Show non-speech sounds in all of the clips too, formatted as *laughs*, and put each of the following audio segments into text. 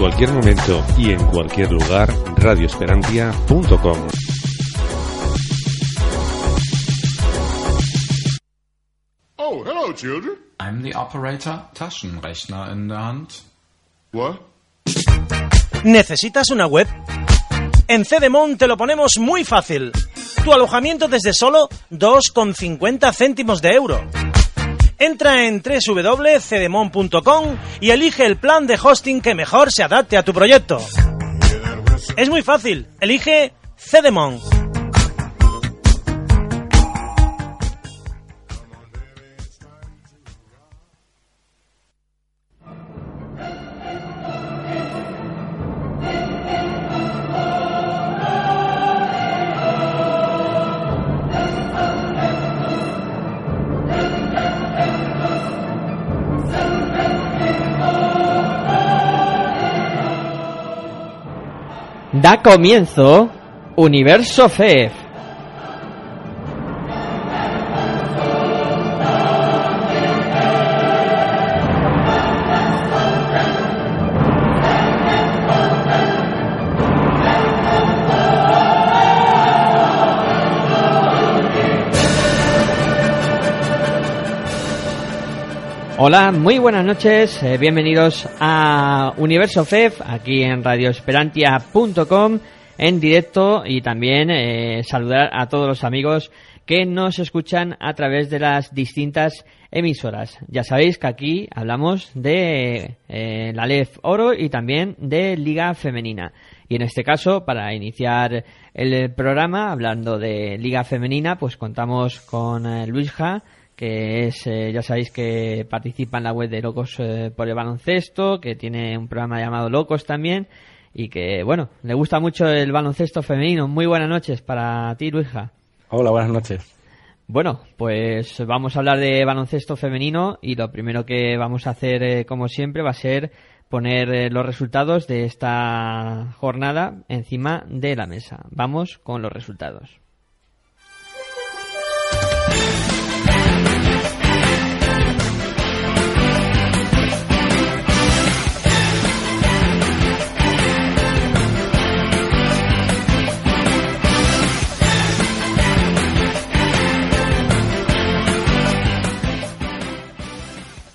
cualquier momento y en cualquier lugar, radioesperantia.com. Oh, hello, children. I'm the operator, Taschenrechner in der Hand. What? ¿Necesitas una web? En Cedemon te lo ponemos muy fácil. Tu alojamiento desde solo 2,50 céntimos de euro. Entra en www.cedemon.com y elige el plan de hosting que mejor se adapte a tu proyecto. Es muy fácil. Elige Cedemon. Da comienzo Universo FEF. Hola, muy buenas noches, eh, bienvenidos a Universo FEF, aquí en radioesperantia.com, en directo y también eh, saludar a todos los amigos que nos escuchan a través de las distintas emisoras. Ya sabéis que aquí hablamos de eh, la LEF Oro y también de Liga Femenina. Y en este caso, para iniciar el programa, hablando de Liga Femenina, pues contamos con eh, Luisja, que es, eh, ya sabéis que participa en la web de Locos eh, por el Baloncesto, que tiene un programa llamado Locos también, y que, bueno, le gusta mucho el baloncesto femenino. Muy buenas noches para ti, Luisja. Hola, buenas noches. Bueno, pues vamos a hablar de baloncesto femenino y lo primero que vamos a hacer, eh, como siempre, va a ser poner los resultados de esta jornada encima de la mesa. Vamos con los resultados.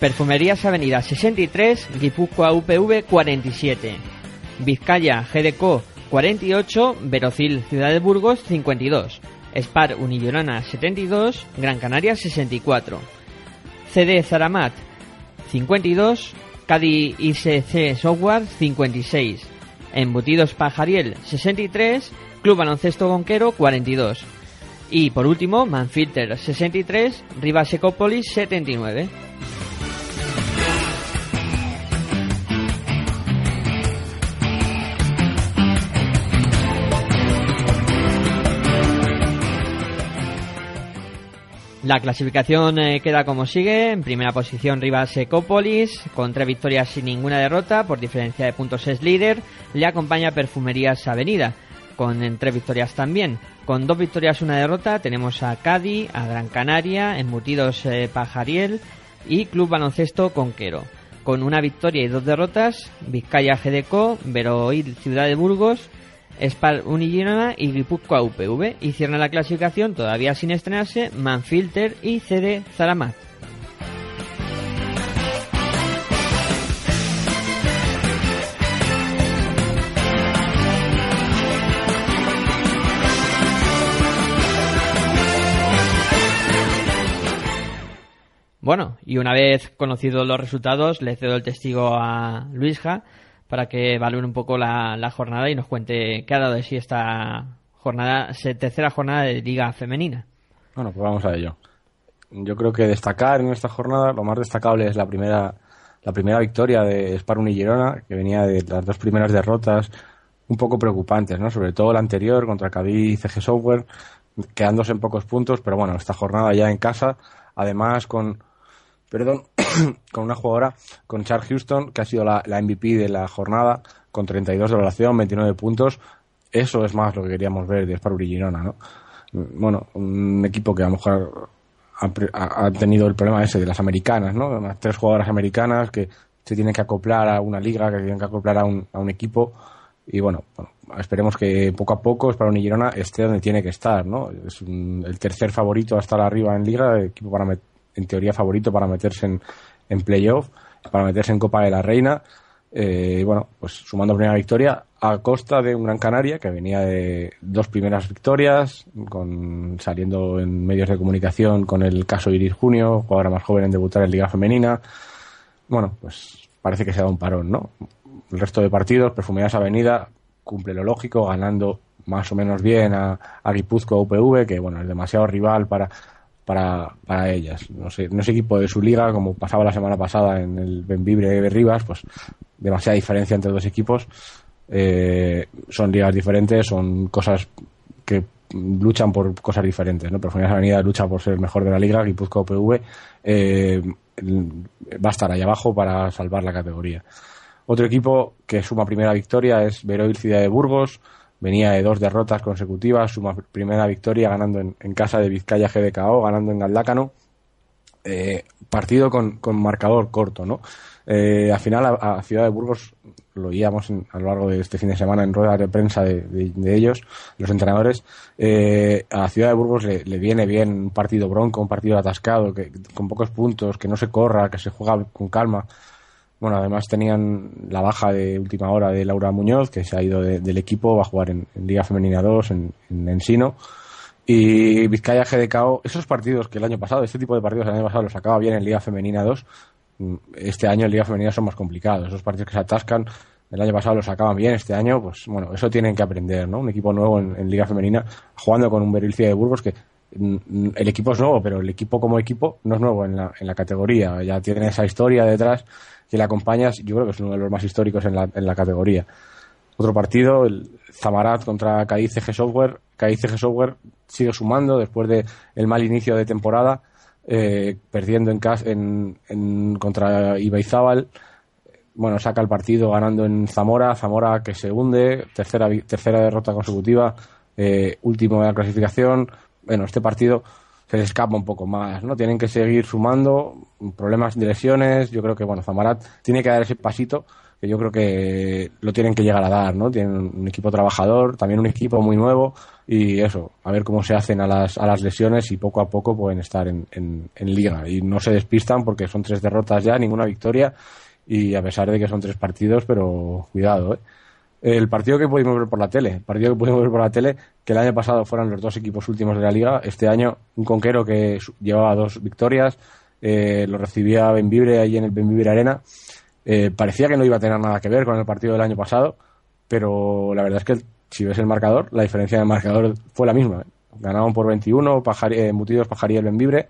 Perfumerías Avenida 63, Guipúzcoa UPV 47. Vizcaya GDCO 48, Verocil Ciudad de Burgos 52. Spar Unillorana 72, Gran Canaria 64. CD Zaramat 52, Cadi ICC Software 56. Embutidos Pajariel 63, Club Baloncesto Bonquero 42. Y por último, Manfilter 63, Rivas Ecópolis 79. La clasificación eh, queda como sigue. En primera posición Rivas Ecópolis, con tres victorias sin ninguna derrota, por diferencia de puntos es líder. Le acompaña Perfumerías Avenida, con tres victorias también. Con dos victorias una derrota tenemos a Cádiz, a Gran Canaria, Embutidos eh, Pajariel y Club Baloncesto Conquero. Con una victoria y dos derrotas, Vizcaya GDCO, Veroil Ciudad de Burgos, Spar Unigirona y Guipúzcoa UPV. Y cierran la clasificación, todavía sin estrenarse, Manfilter y CD Zaramat. Bueno, y una vez conocidos los resultados, le cedo el testigo a Luisja para que valore un poco la, la jornada y nos cuente qué ha dado de sí esta jornada, tercera jornada de Liga Femenina. Bueno, pues vamos a ello. Yo creo que destacar en esta jornada, lo más destacable es la primera, la primera victoria de Sparun y Girona, que venía de las dos primeras derrotas un poco preocupantes, ¿no? Sobre todo la anterior contra Cadí y CG Software, quedándose en pocos puntos, pero bueno, esta jornada ya en casa, además con, perdón, *coughs* con una jugadora, con Char Houston, que ha sido la, la MVP de la jornada, con 32 de evaluación, 29 puntos. Eso es más lo que queríamos ver de Sparrow y Girona, ¿no? Bueno, un equipo que a lo mejor ha, tenido el problema ese de las americanas, ¿no? Unas tres jugadoras americanas que se tienen que acoplar a una liga, que tienen que acoplar a un, a un equipo. Y bueno, esperemos que poco a poco Sparrow y Girona esté donde tiene que estar, ¿no? Es un- el tercer favorito a estar arriba en liga, equipo para en teoría favorito para meterse en, en playoff, para meterse en Copa de la Reina. Eh, bueno, pues sumando primera victoria a costa de un Gran Canaria que venía de dos primeras victorias, con, saliendo en medios de comunicación con el caso Iris Junio, jugadora más joven en debutar en Liga Femenina. Bueno, pues parece que se da un parón, ¿no? El resto de partidos, Perfumerías Avenida cumple lo lógico, ganando más o menos bien a, a Guipúzcoa UPV, que bueno, es demasiado rival para, para, para ellas. No sé, no es equipo de su liga, como pasaba la semana pasada en el Benvibre de Rivas, pues demasiada diferencia entre dos equipos. Eh, son ligas diferentes, son cosas que luchan por cosas diferentes, ¿no? Perfumerías Avenida lucha por ser el mejor de la liga, Guipúzcoa UPV eh, va a estar ahí abajo para salvar la categoría. Otro equipo que suma primera victoria es Veroil Ciudad de Burgos, venía de dos derrotas consecutivas, suma primera victoria ganando en, casa de Vizcaya GDKO, ganando en Galdácano. Eh, partido con, con marcador corto, ¿no? Eh, al final a, a Ciudad de Burgos lo oíamos en- a lo largo de este fin de semana en ruedas de prensa de, de- de ellos, los entrenadores. eh, a Ciudad de Burgos le, le viene bien un partido bronco, un partido atascado, que, con pocos puntos, que no se corra, que se juega con calma. Bueno, además tenían la baja de última hora de Laura Muñoz, que se ha ido de- del equipo, va a jugar en, Liga Femenina 2, en, en Ensino. Y Vizcaya GDKO, esos partidos que el año pasado, este tipo de partidos el año pasado los sacaba bien en Liga Femenina 2, mm, este año en Liga Femenina son más complicados. Esos partidos que se atascan, el año pasado los sacaban bien, este año, pues bueno, eso tienen que aprender, ¿no? Un equipo nuevo en, Liga Femenina, jugando con un Berilcia de Burgos que el equipo es nuevo, pero el equipo como equipo no es nuevo en la, en la categoría. Ya tiene esa historia detrás que le acompañas, yo creo que es uno de los más históricos en la, en la categoría. Otro partido, el Zamarat contra Cádiz CG Software. Cádiz CG Software sigue sumando después de el mal inicio de temporada, eh, perdiendo en, en, en contra Ibaizábal. Bueno, saca el partido ganando en Zamora, Zamora que se hunde, tercera, tercera derrota consecutiva, eh, último de la clasificación. Bueno, este partido se les escapa un poco más, ¿no? Tienen que seguir sumando problemas de lesiones. Yo creo que, bueno, Zamarat tiene que dar ese pasito que yo creo que lo tienen que llegar a dar, ¿no? Tienen un equipo trabajador, también un equipo muy nuevo y eso, a ver cómo se hacen a las, a las lesiones y poco a poco pueden estar en, en, en liga y no se despistan porque son tres derrotas ya, ninguna victoria y a pesar de que son tres partidos, pero cuidado, ¿eh? El partido que pudimos ver por la tele, el partido que pudimos ver por la tele, que el año pasado fueron los dos equipos últimos de la liga, este año un conquero que llevaba dos victorias, eh, lo recibía Benvibre ahí en el Benvibre Arena, eh, parecía que no iba a tener nada que ver con el partido del año pasado, pero la verdad es que si ves el marcador, la diferencia del marcador fue la misma. Ganaban por 21, Pajari, eh, Mutidos, Pajarí, el Benvibre,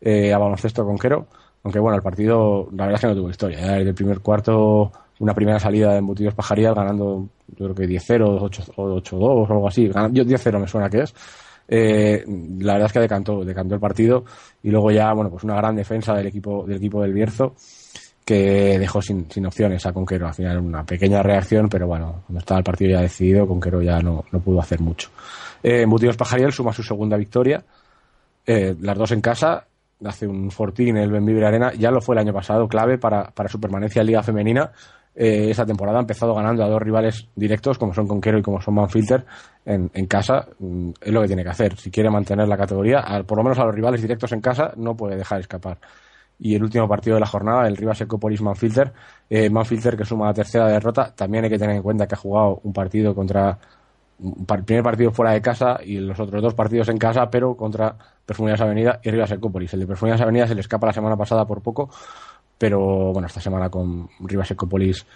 eh, a baloncesto conquero, aunque bueno, el partido la verdad es que no tuvo historia. el primer cuarto, una primera salida de Embutidos Pajarías ganando, yo creo que 10-0, 8 o 8-2 o algo así. Yo 10-0 me suena que es. eh, la verdad es que decantó, decantó el partido y luego ya, bueno, pues una gran defensa del equipo del equipo del Bierzo que dejó sin, sin opciones a Conquero. Al final una pequeña reacción, pero bueno, cuando estaba el partido ya decidido, Conquero ya no, no pudo hacer mucho. Eh, Embutidos Pajariel suma su segunda victoria, eh, las dos en casa, hace un fortín el Benvibre Arena, ya lo fue el año pasado, clave para, para su permanencia en Liga Femenina. Eh, esa temporada ha empezado ganando a dos rivales directos, como son Conquero y como son Manfilter, en, casa. Mm, Es lo que tiene que hacer. Si quiere mantener la categoría, al- por lo menos a los rivales directos en casa, no puede dejar escapar. Y el último partido de la jornada, el Rivas Ecopolis Manfilter, eh, Manfilter que suma la tercera derrota, también hay que tener en cuenta que ha jugado un partido contra un par- primer partido fuera de casa y los otros dos partidos en casa, pero contra Perfumerías Avenida y Rivas Ecopolis. El de Perfumerías Avenida se le escapa la semana pasada por poco, pero bueno, esta semana con Rivas Ecopolis,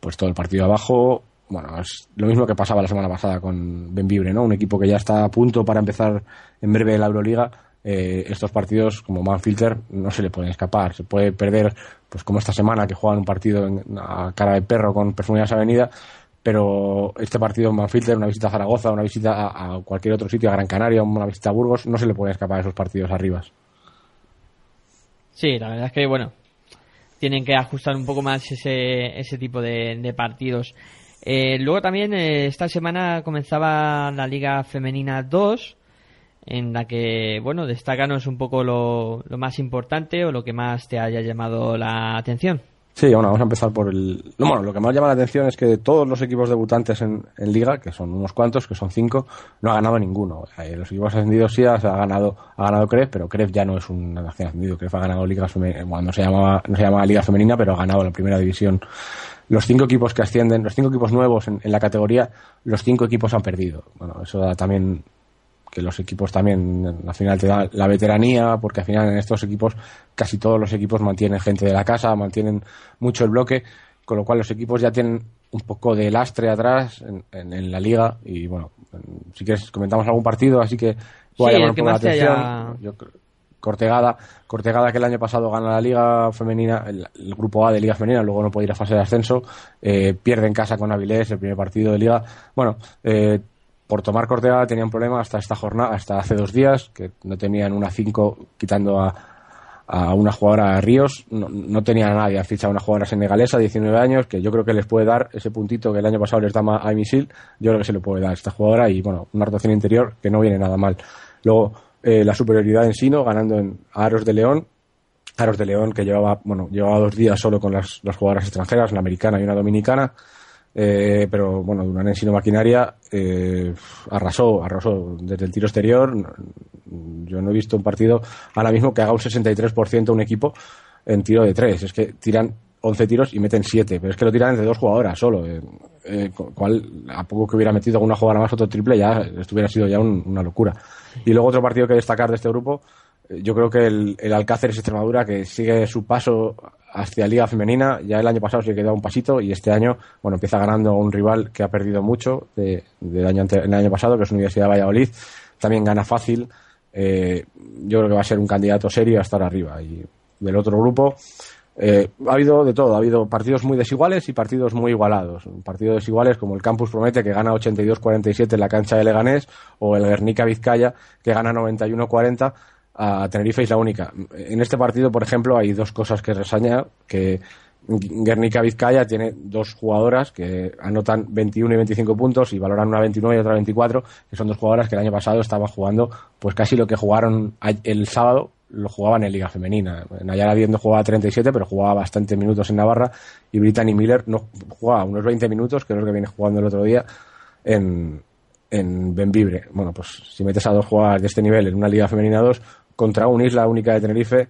pues todo el partido abajo. Bueno, es lo mismo que pasaba la semana pasada con Benvibre, ¿no? Un equipo que ya está a punto para empezar en breve la Euroliga. Eh, estos partidos, como Manfilter, no se le pueden escapar. Se puede perder, pues como esta semana que juegan un partido en- a cara de perro con Perfumerías Avenida, pero este partido en Manfilter, una visita a Zaragoza, una visita a, a cualquier otro sitio, a Gran Canaria, una visita a Burgos, no se le pueden escapar esos partidos arriba. Sí, la verdad es que, bueno, tienen que ajustar un poco más ese, ese tipo de, partidos. Eh, luego también eh, esta semana comenzaba la Liga Femenina 2, en la que, bueno, destácanos un poco lo, lo más importante o lo que más te haya llamado la atención. Sí, bueno, vamos a empezar por el... no, bueno, lo que más llama la atención es que de todos los equipos debutantes en, Liga, que son unos cuantos, que son cinco, no ha ganado ninguno. Eh, los equipos ascendidos sí ha ganado, ha ganado CREF, pero CREF ya no es un ascendido. CREF ha ganado Liga Femenina, bueno, no se llamaba, no se llamaba Liga Femenina, pero ha ganado la primera división. Los cinco equipos que ascienden, los cinco equipos nuevos en la categoría, los cinco equipos han perdido. Bueno, eso da también que los equipos también al final te da la veteranía, porque al final en estos equipos casi todos los equipos mantienen gente de la casa, mantienen mucho el bloque, con lo cual los equipos ya tienen un poco de lastre atrás en, en- en la liga y bueno, en- si quieres comentamos algún partido, así que pueda Sí, llamar un poco la atención. haya- Yo Cortegada, Cortegada que el año pasado gana la Liga Femenina, el, el grupo A de Liga Femenina, luego no puede ir a fase de ascenso, eh, pierde en casa con Avilés el primer partido de Liga. Bueno, eh, por tomar Cortegada tenían problema hasta esta jornada, hasta hace dos días, que no tenían una 5 quitando a, a una jugadora Ríos, no, no tenían a nadie, han fichado a una jugadora senegalesa, 19 años, que yo creo que les puede dar ese puntito que el año pasado les daba a Misil, yo creo que se le puede dar a esta jugadora y bueno, una rotación interior que no viene nada mal. Luego, eh, la superioridad en Sino, ganando en a Aros de León, Aros de León que llevaba, bueno, llevaba dos días solo con las, las jugadoras extranjeras, una americana y una dominicana, eh, pero bueno, Durán en Sino Maquinaria eh, arrasó, arrasó desde el tiro exterior. Yo no he visto un partido ahora mismo que haga un 63% un equipo en tiro de tres. Es que tiran 11 tiros y meten 7, pero es que lo tiran entre dos jugadoras solo. eh, eh, cual, a poco que hubiera metido alguna jugada más otro triple, ya esto hubiera sido ya un- una locura. Y luego otro partido que destacar de este grupo, yo creo que el, el Alcáceres Extremadura, que sigue su paso hacia Liga Femenina, ya el año pasado se quedó un pasito y este año, bueno, empieza ganando un rival que ha perdido mucho de- del año, ante- el año pasado, que es Universidad de Valladolid. También gana fácil. eh, yo creo que va a ser un candidato serio a estar arriba. Y del otro grupo, eh, ha habido de todo, ha habido partidos muy desiguales y partidos muy igualados. Partidos desiguales como el Campus Promete que gana 82-47 en la cancha de Leganés o el Guernica Vizcaya que gana 91-40 a Tenerife Isla Única. En este partido, por ejemplo, hay dos cosas que resañar, que Guernica Vizcaya tiene dos jugadoras que anotan 21 y 25 puntos y valoran una 29 y otra 24, que son dos jugadoras que el año pasado estaban jugando pues casi lo que jugaron el sábado lo jugaban en Liga Femenina. Nayara Viendo jugaba 37, pero jugaba bastantes minutos en Navarra y Brittany Miller no jugaba unos 20 minutos, que es lo que viene jugando el otro día en, en Benvibre. Bueno, pues si metes a dos jugadoras de este nivel en una Liga Femenina 2 contra un Isla Única de Tenerife,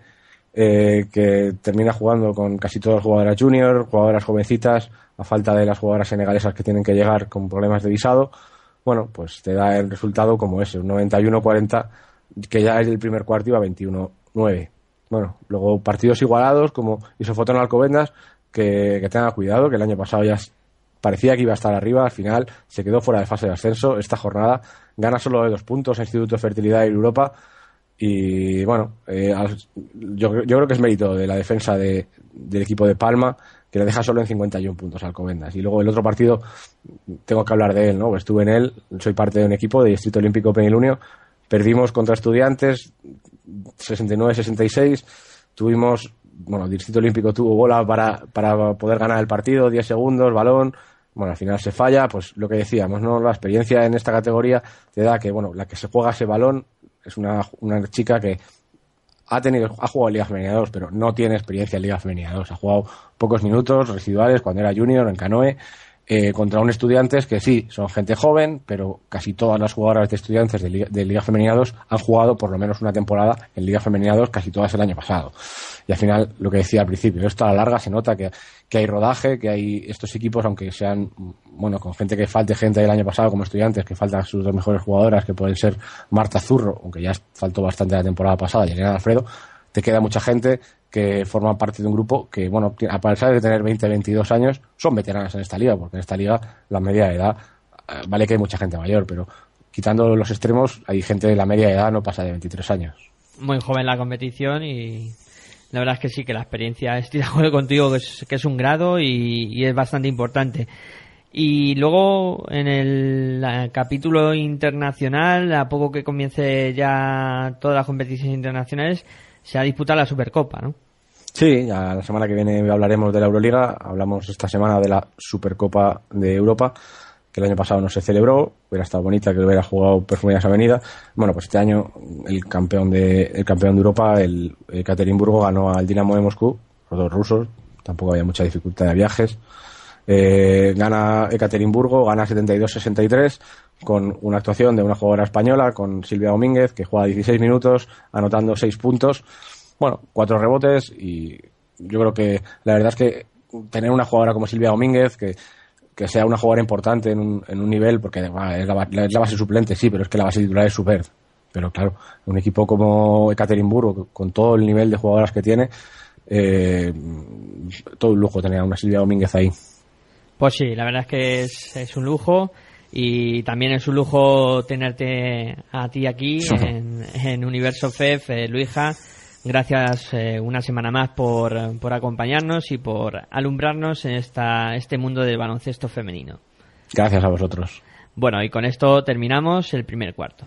eh, que termina jugando con casi todas jugadoras junior, jugadoras jovencitas, a falta de las jugadoras senegalesas que tienen que llegar con problemas de visado, bueno, pues te da el resultado como ese, un 91-40, que ya es el primer cuarto iba 21-9. Bueno, luego partidos igualados como Isofotón Alcobendas, que, que tenga cuidado, que el año pasado ya parecía que iba a estar arriba, al final se quedó fuera de fase de ascenso. Esta jornada gana solo de dos puntos a Instituto de Fertilidad en Europa. Y bueno, eh, yo, yo creo que es mérito de la defensa de- del equipo de Palma, que le deja solo en 51 puntos al Alcobendas. Y luego el otro partido, tengo que hablar de él, ¿no? Estuve en él, soy parte de un equipo de Distrito Olímpico Penilunio, Perdimos contra estudiantes 69-66. Tuvimos, bueno, el Distrito Olímpico tuvo bola para, para poder ganar el partido, 10 segundos, balón. Bueno, al final se falla, pues lo que decíamos, ¿no? La experiencia en esta categoría te da que, bueno, la que se juega ese balón es una, una chica que ha tenido, ha jugado en Liga Femenina 2, pero no tiene experiencia en Liga Femenina 2. Ha jugado pocos minutos residuales cuando era junior en canoe eh, contra un estudiantes que sí, son gente joven, pero casi todas las jugadoras de estudiantes de Liga, de Femenina 2 han jugado por lo menos una temporada en Liga Femenina 2, casi todas el año pasado. Y al final, lo que decía al principio, esto a la larga se nota que, que hay rodaje, que hay estos equipos, aunque sean, bueno, con gente que falte gente del año pasado como estudiantes, que faltan sus dos mejores jugadoras, que pueden ser Marta Zurro, aunque ya faltó bastante la temporada pasada, y Elena Alfredo, te queda mucha gente que forma parte de un grupo que, bueno, a pesar de tener 20, 22 años, son veteranas en esta liga, porque en esta liga la media de edad, eh, vale que hay mucha gente mayor, pero quitando los extremos, hay gente de la media de edad no pasa de 23 años. Muy joven la competición y la verdad es que sí, que la experiencia, de acuerdo contigo, que es, que es un grado y, es bastante importante. Y luego en el capítulo internacional, a poco que comience ya todas las competiciones internacionales, se ha disputado la Supercopa, ¿no? Sí, ya la semana que viene hablaremos de la Euroliga, hablamos esta semana de la Supercopa de Europa, que el año pasado no se celebró, hubiera estado bonita que lo hubiera jugado Perfumerías Avenida. Bueno, pues este año el campeón de, el campeón de Europa, el, el ganó al Dinamo de Moscú, los dos rusos, tampoco había mucha dificultad de viajes. Eh, gana Ekaterimburgo, gana 72-63 con una actuación de una jugadora española, con Silvia Domínguez, que juega 16 minutos, anotando 6 puntos, bueno, 4 rebotes y yo creo que la verdad es que tener una jugadora como Silvia Domínguez, que, que sea una jugadora importante en un, en un nivel, porque la, es la base suplente, sí, pero es que la base titular es super. Pero claro, un equipo como Ekaterimburgo, con todo el nivel de jugadoras que tiene, eh, todo un lujo tener a una Silvia Domínguez ahí. Pues sí, la verdad es que es, es un lujo y también es un lujo tenerte a ti aquí en, en Universo FEF, eh, Luija. Gracias eh, una semana más por, por acompañarnos y por alumbrarnos en esta, este mundo del baloncesto femenino. Gracias a vosotros. Bueno, y con esto terminamos el primer cuarto.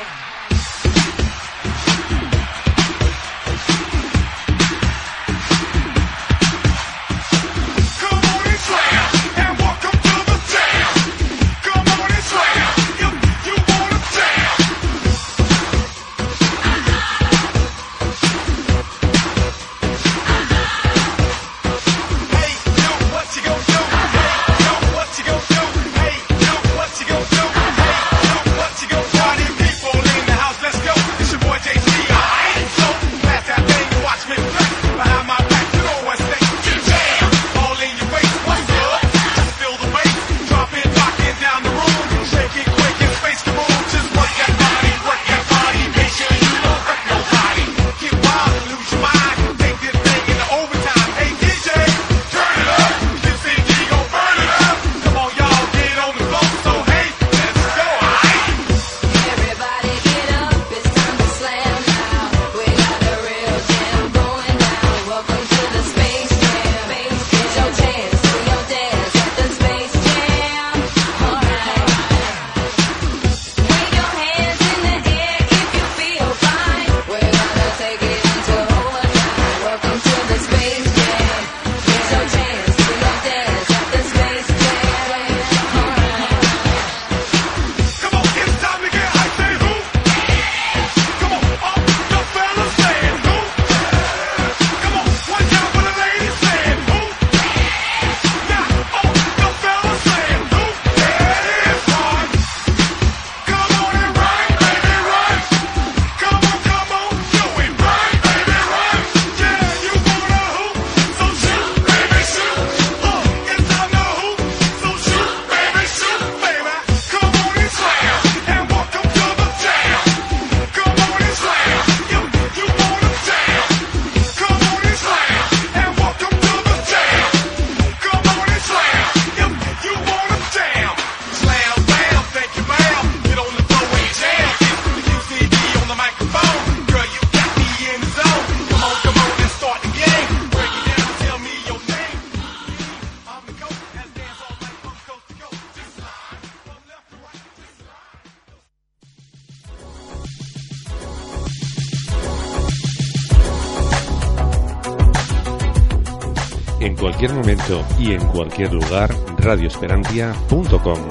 y en cualquier lugar, radioesperantia.com.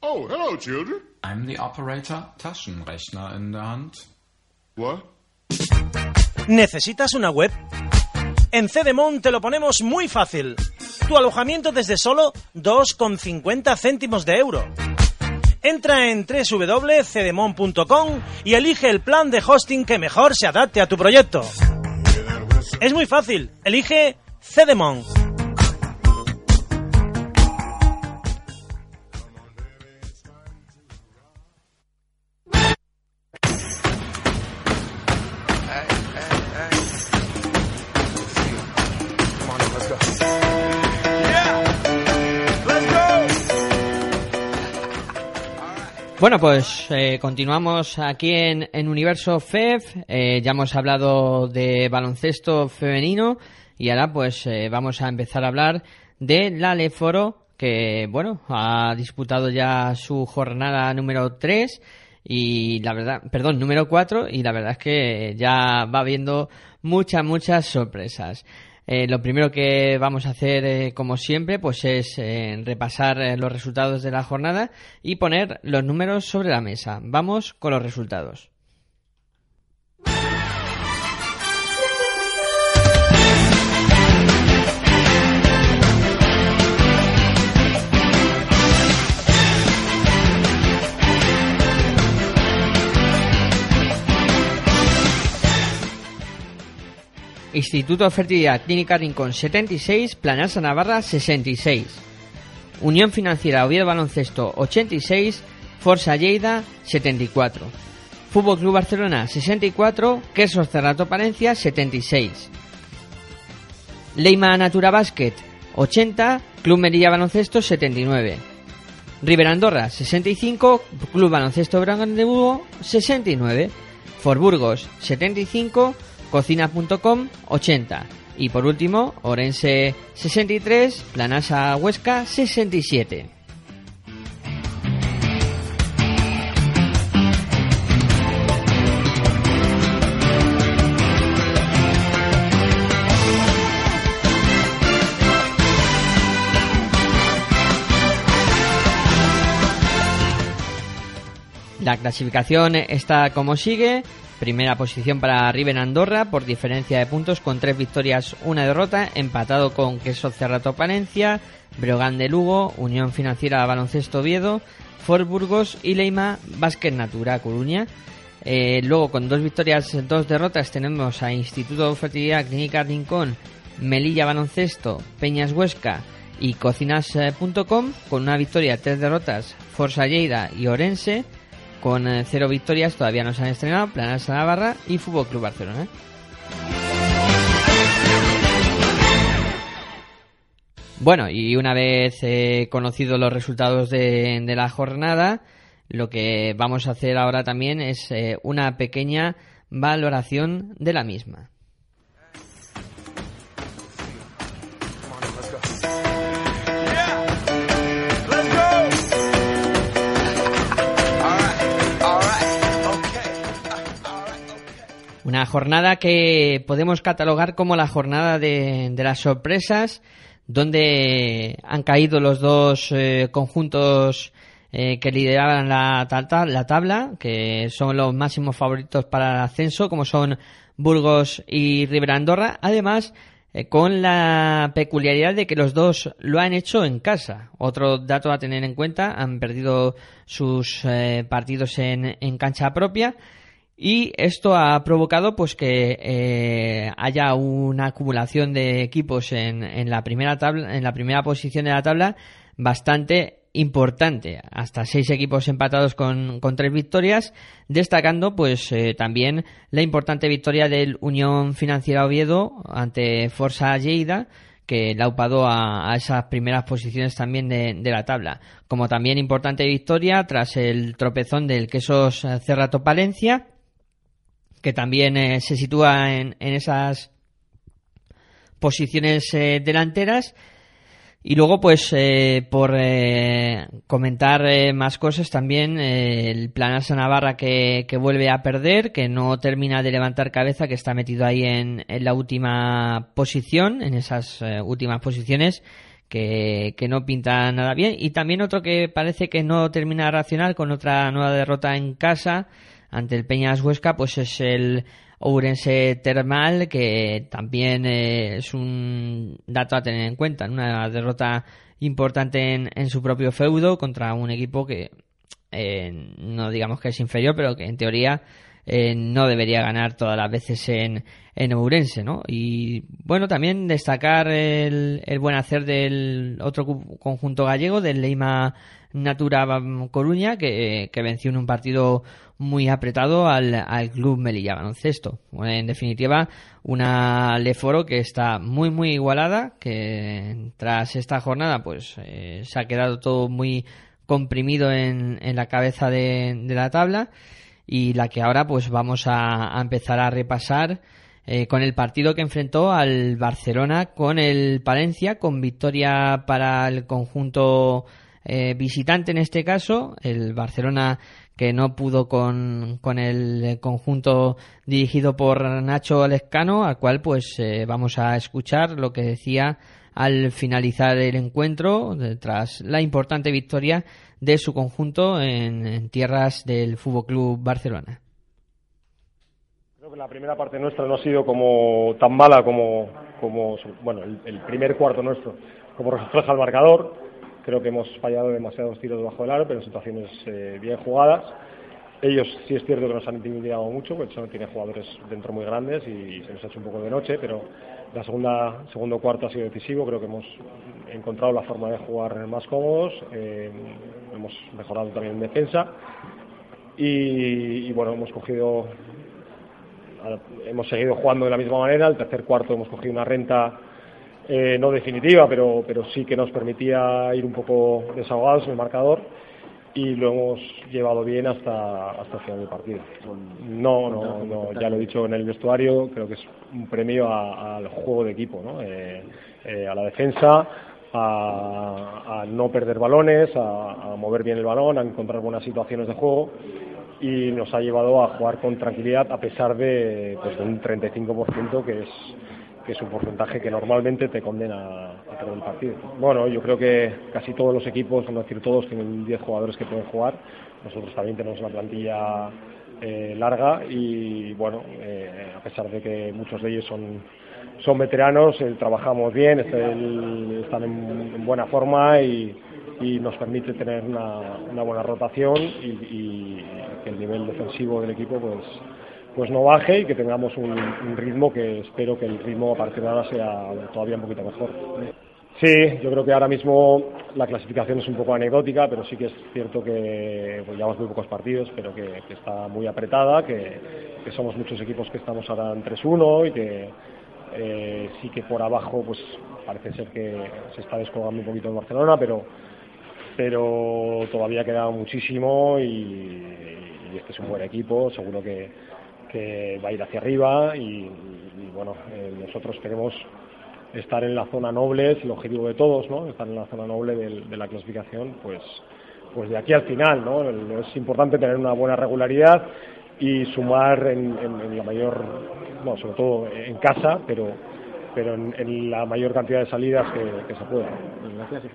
Oh, hello, children. I'm the operator, Taschenrechner in der Hand. What? ¿Necesitas una web? En Cedemon te lo ponemos muy fácil. Tu alojamiento desde solo 2,50 céntimos de euro. Entra en www.cedemon.com y elige el plan de hosting que mejor se adapte a tu proyecto. Es muy fácil, elige Cedemon. Bueno, pues eh, continuamos aquí en, en Universo FEF. Eh, ya hemos hablado de baloncesto femenino y ahora pues eh, vamos a empezar a hablar de la Leforo que, bueno, ha disputado ya su jornada número 3 y la verdad, perdón, número 4 y la verdad es que ya va habiendo muchas, muchas sorpresas. Eh, lo primero que vamos a hacer, eh, como siempre, pues es eh, repasar eh, los resultados de la jornada y poner los números sobre la mesa. Vamos con los resultados. Instituto de Fertilidad Clínica Rincón 76, Planasa Navarra 66. Unión Financiera Oviedo Baloncesto 86, Forza Lleida 74. Fútbol Club Barcelona 64, Quesos Cerrato Palencia 76. Leima Natura Basket 80, Club Merilla Baloncesto 79. River Andorra 65, Club Baloncesto Brandenburgo 69. Forburgos 75, Cocina.com 80. Y por último, Orense 63, Planasa Huesca 67. La clasificación está como sigue. Primera posición para Riven Andorra por diferencia de puntos con tres victorias, una derrota, empatado con Queso Cerrato Palencia, Breogán de Lugo, Unión Financiera Baloncesto Oviedo, Fort Burgos y Leima Basket Natura Coruña. Eh, luego con dos victorias, dos derrotas tenemos a Instituto de Fertilidad Clínica Rincón, Melilla Baloncesto, Peñas Huesca y Cocinas.com con una victoria, tres derrotas, Forza Lleida y Orense con eh, cero victorias, todavía no se han estrenado, Planasa Navarra y Fútbol Club Barcelona. Bueno, y una vez eh, conocidos los resultados de, de la jornada, lo que vamos a hacer ahora también es eh, una pequeña valoración de la misma. Una jornada que podemos catalogar como la jornada de, de las sorpresas, donde han caído los dos eh, conjuntos eh, que lideraban la, ta- la tabla, que son los máximos favoritos para el ascenso, como son Burgos y River Andorra. Además, eh, con la peculiaridad de que los dos lo han hecho en casa. Otro dato a tener en cuenta, han perdido sus eh, partidos en, en cancha propia. Y esto ha provocado pues que eh, haya una acumulación de equipos en, en la primera tabla, en la primera posición de la tabla bastante importante, hasta seis equipos empatados con, con tres victorias, destacando pues eh, también la importante victoria del Unión Financiera Oviedo ante Forza Lleida, que la upado a, a esas primeras posiciones también de, de la tabla. Como también importante victoria tras el tropezón del Quesos Cerrato Palencia, que también eh, se sitúa en, en esas posiciones eh, delanteras. Y luego, pues, eh, por eh, comentar eh, más cosas también, eh, el Planasa Navarra que, que vuelve a perder, que no termina de levantar cabeza, que está metido ahí en, en la última posición, en esas eh, últimas posiciones, que, que no pinta nada bien. Y también otro que parece que no termina racional con otra nueva derrota en casa ante el Peñas Huesca, pues es el Ourense Termal, que también eh, es un dato a tener en cuenta. Una derrota importante en, en su propio feudo contra un equipo que eh, no digamos que es inferior, pero que en teoría eh, no debería ganar todas las veces en, en Ourense, ¿no? Y bueno, también destacar el, el buen hacer del otro conjunto gallego, del Leima Natura Coruña, que, que venció en un partido muy apretado al, al Club Melilla Baloncesto. En definitiva, una Leforo que está muy muy igualada, que tras esta jornada pues eh, se ha quedado todo muy comprimido en, en la cabeza de la tabla y la que ahora pues vamos a, empezar a repasar eh, con el partido que enfrentó al Barcelona con el Palencia, con victoria para el conjunto eh, visitante en este caso, el Barcelona que no pudo con, con el conjunto dirigido por Nacho Lescano, al cual pues eh, vamos a escuchar lo que decía al finalizar el encuentro de- tras la importante victoria de su conjunto en, tierras del Fútbol Club Barcelona. Creo que la primera parte nuestra no ha sido como tan mala como, como bueno, el, el primer cuarto nuestro, como refleja el marcador. Creo que hemos fallado demasiados tiros debajo del aro, pero en situaciones eh, bien jugadas. Ellos sí es cierto que nos han intimidado mucho, porque son- tiene jugadores dentro muy grandes y se nos ha hecho un poco de noche, pero la segunda, segundo cuarto ha sido decisivo. Creo que hemos encontrado la forma de jugar más cómodos, eh, hemos mejorado también en defensa y, y bueno, hemos cogido hemos seguido jugando de la misma manera. El tercer cuarto hemos cogido una renta eh, no definitiva, pero, pero sí que nos permitía ir un poco desahogados en el marcador y lo hemos llevado bien hasta, hasta el final del partido. No, no, no, ya lo he dicho en el vestuario, creo que es un premio al juego de equipo, ¿no? Eh, eh, a la defensa, a, a no perder balones, a, a mover bien el balón, a encontrar buenas situaciones de juego y nos ha llevado a jugar con tranquilidad a pesar de, pues, de un 35% que es que es un porcentaje que normalmente te condena a perder el partido. Bueno, yo creo que casi todos los equipos, no decir todos, tienen 10 jugadores que pueden jugar. Nosotros también tenemos una plantilla eh, larga y bueno, eh, a pesar de que muchos de ellos son son veteranos, eh, trabajamos bien, están en, en buena forma y, nos permite tener una, buena rotación y que el nivel defensivo del equipo pues pues no baje y que tengamos un, ritmo que espero que el ritmo a partir de ahora sea todavía un poquito mejor. Sí, yo creo que ahora mismo la clasificación es un poco anecdótica, pero sí que es cierto que pues, llevamos muy pocos partidos, pero que, está muy apretada, que, somos muchos equipos que estamos ahora en 3-1 y que eh, sí que por abajo pues parece ser que se está descolgando un poquito el Barcelona, pero pero todavía queda muchísimo y este es un buen equipo, seguro que, que va a ir hacia arriba y, y, bueno, eh, nosotros queremos estar en la zona noble, es el objetivo de todos, ¿no? Estar en la zona noble del- de, la clasificación, pues, pues de aquí al final, ¿no? Es importante tener una buena regularidad y sumar en, en- en la mayor, no, sobre todo en casa, pero, pero en, en la mayor cantidad de salidas que, que se pueda. Gracias.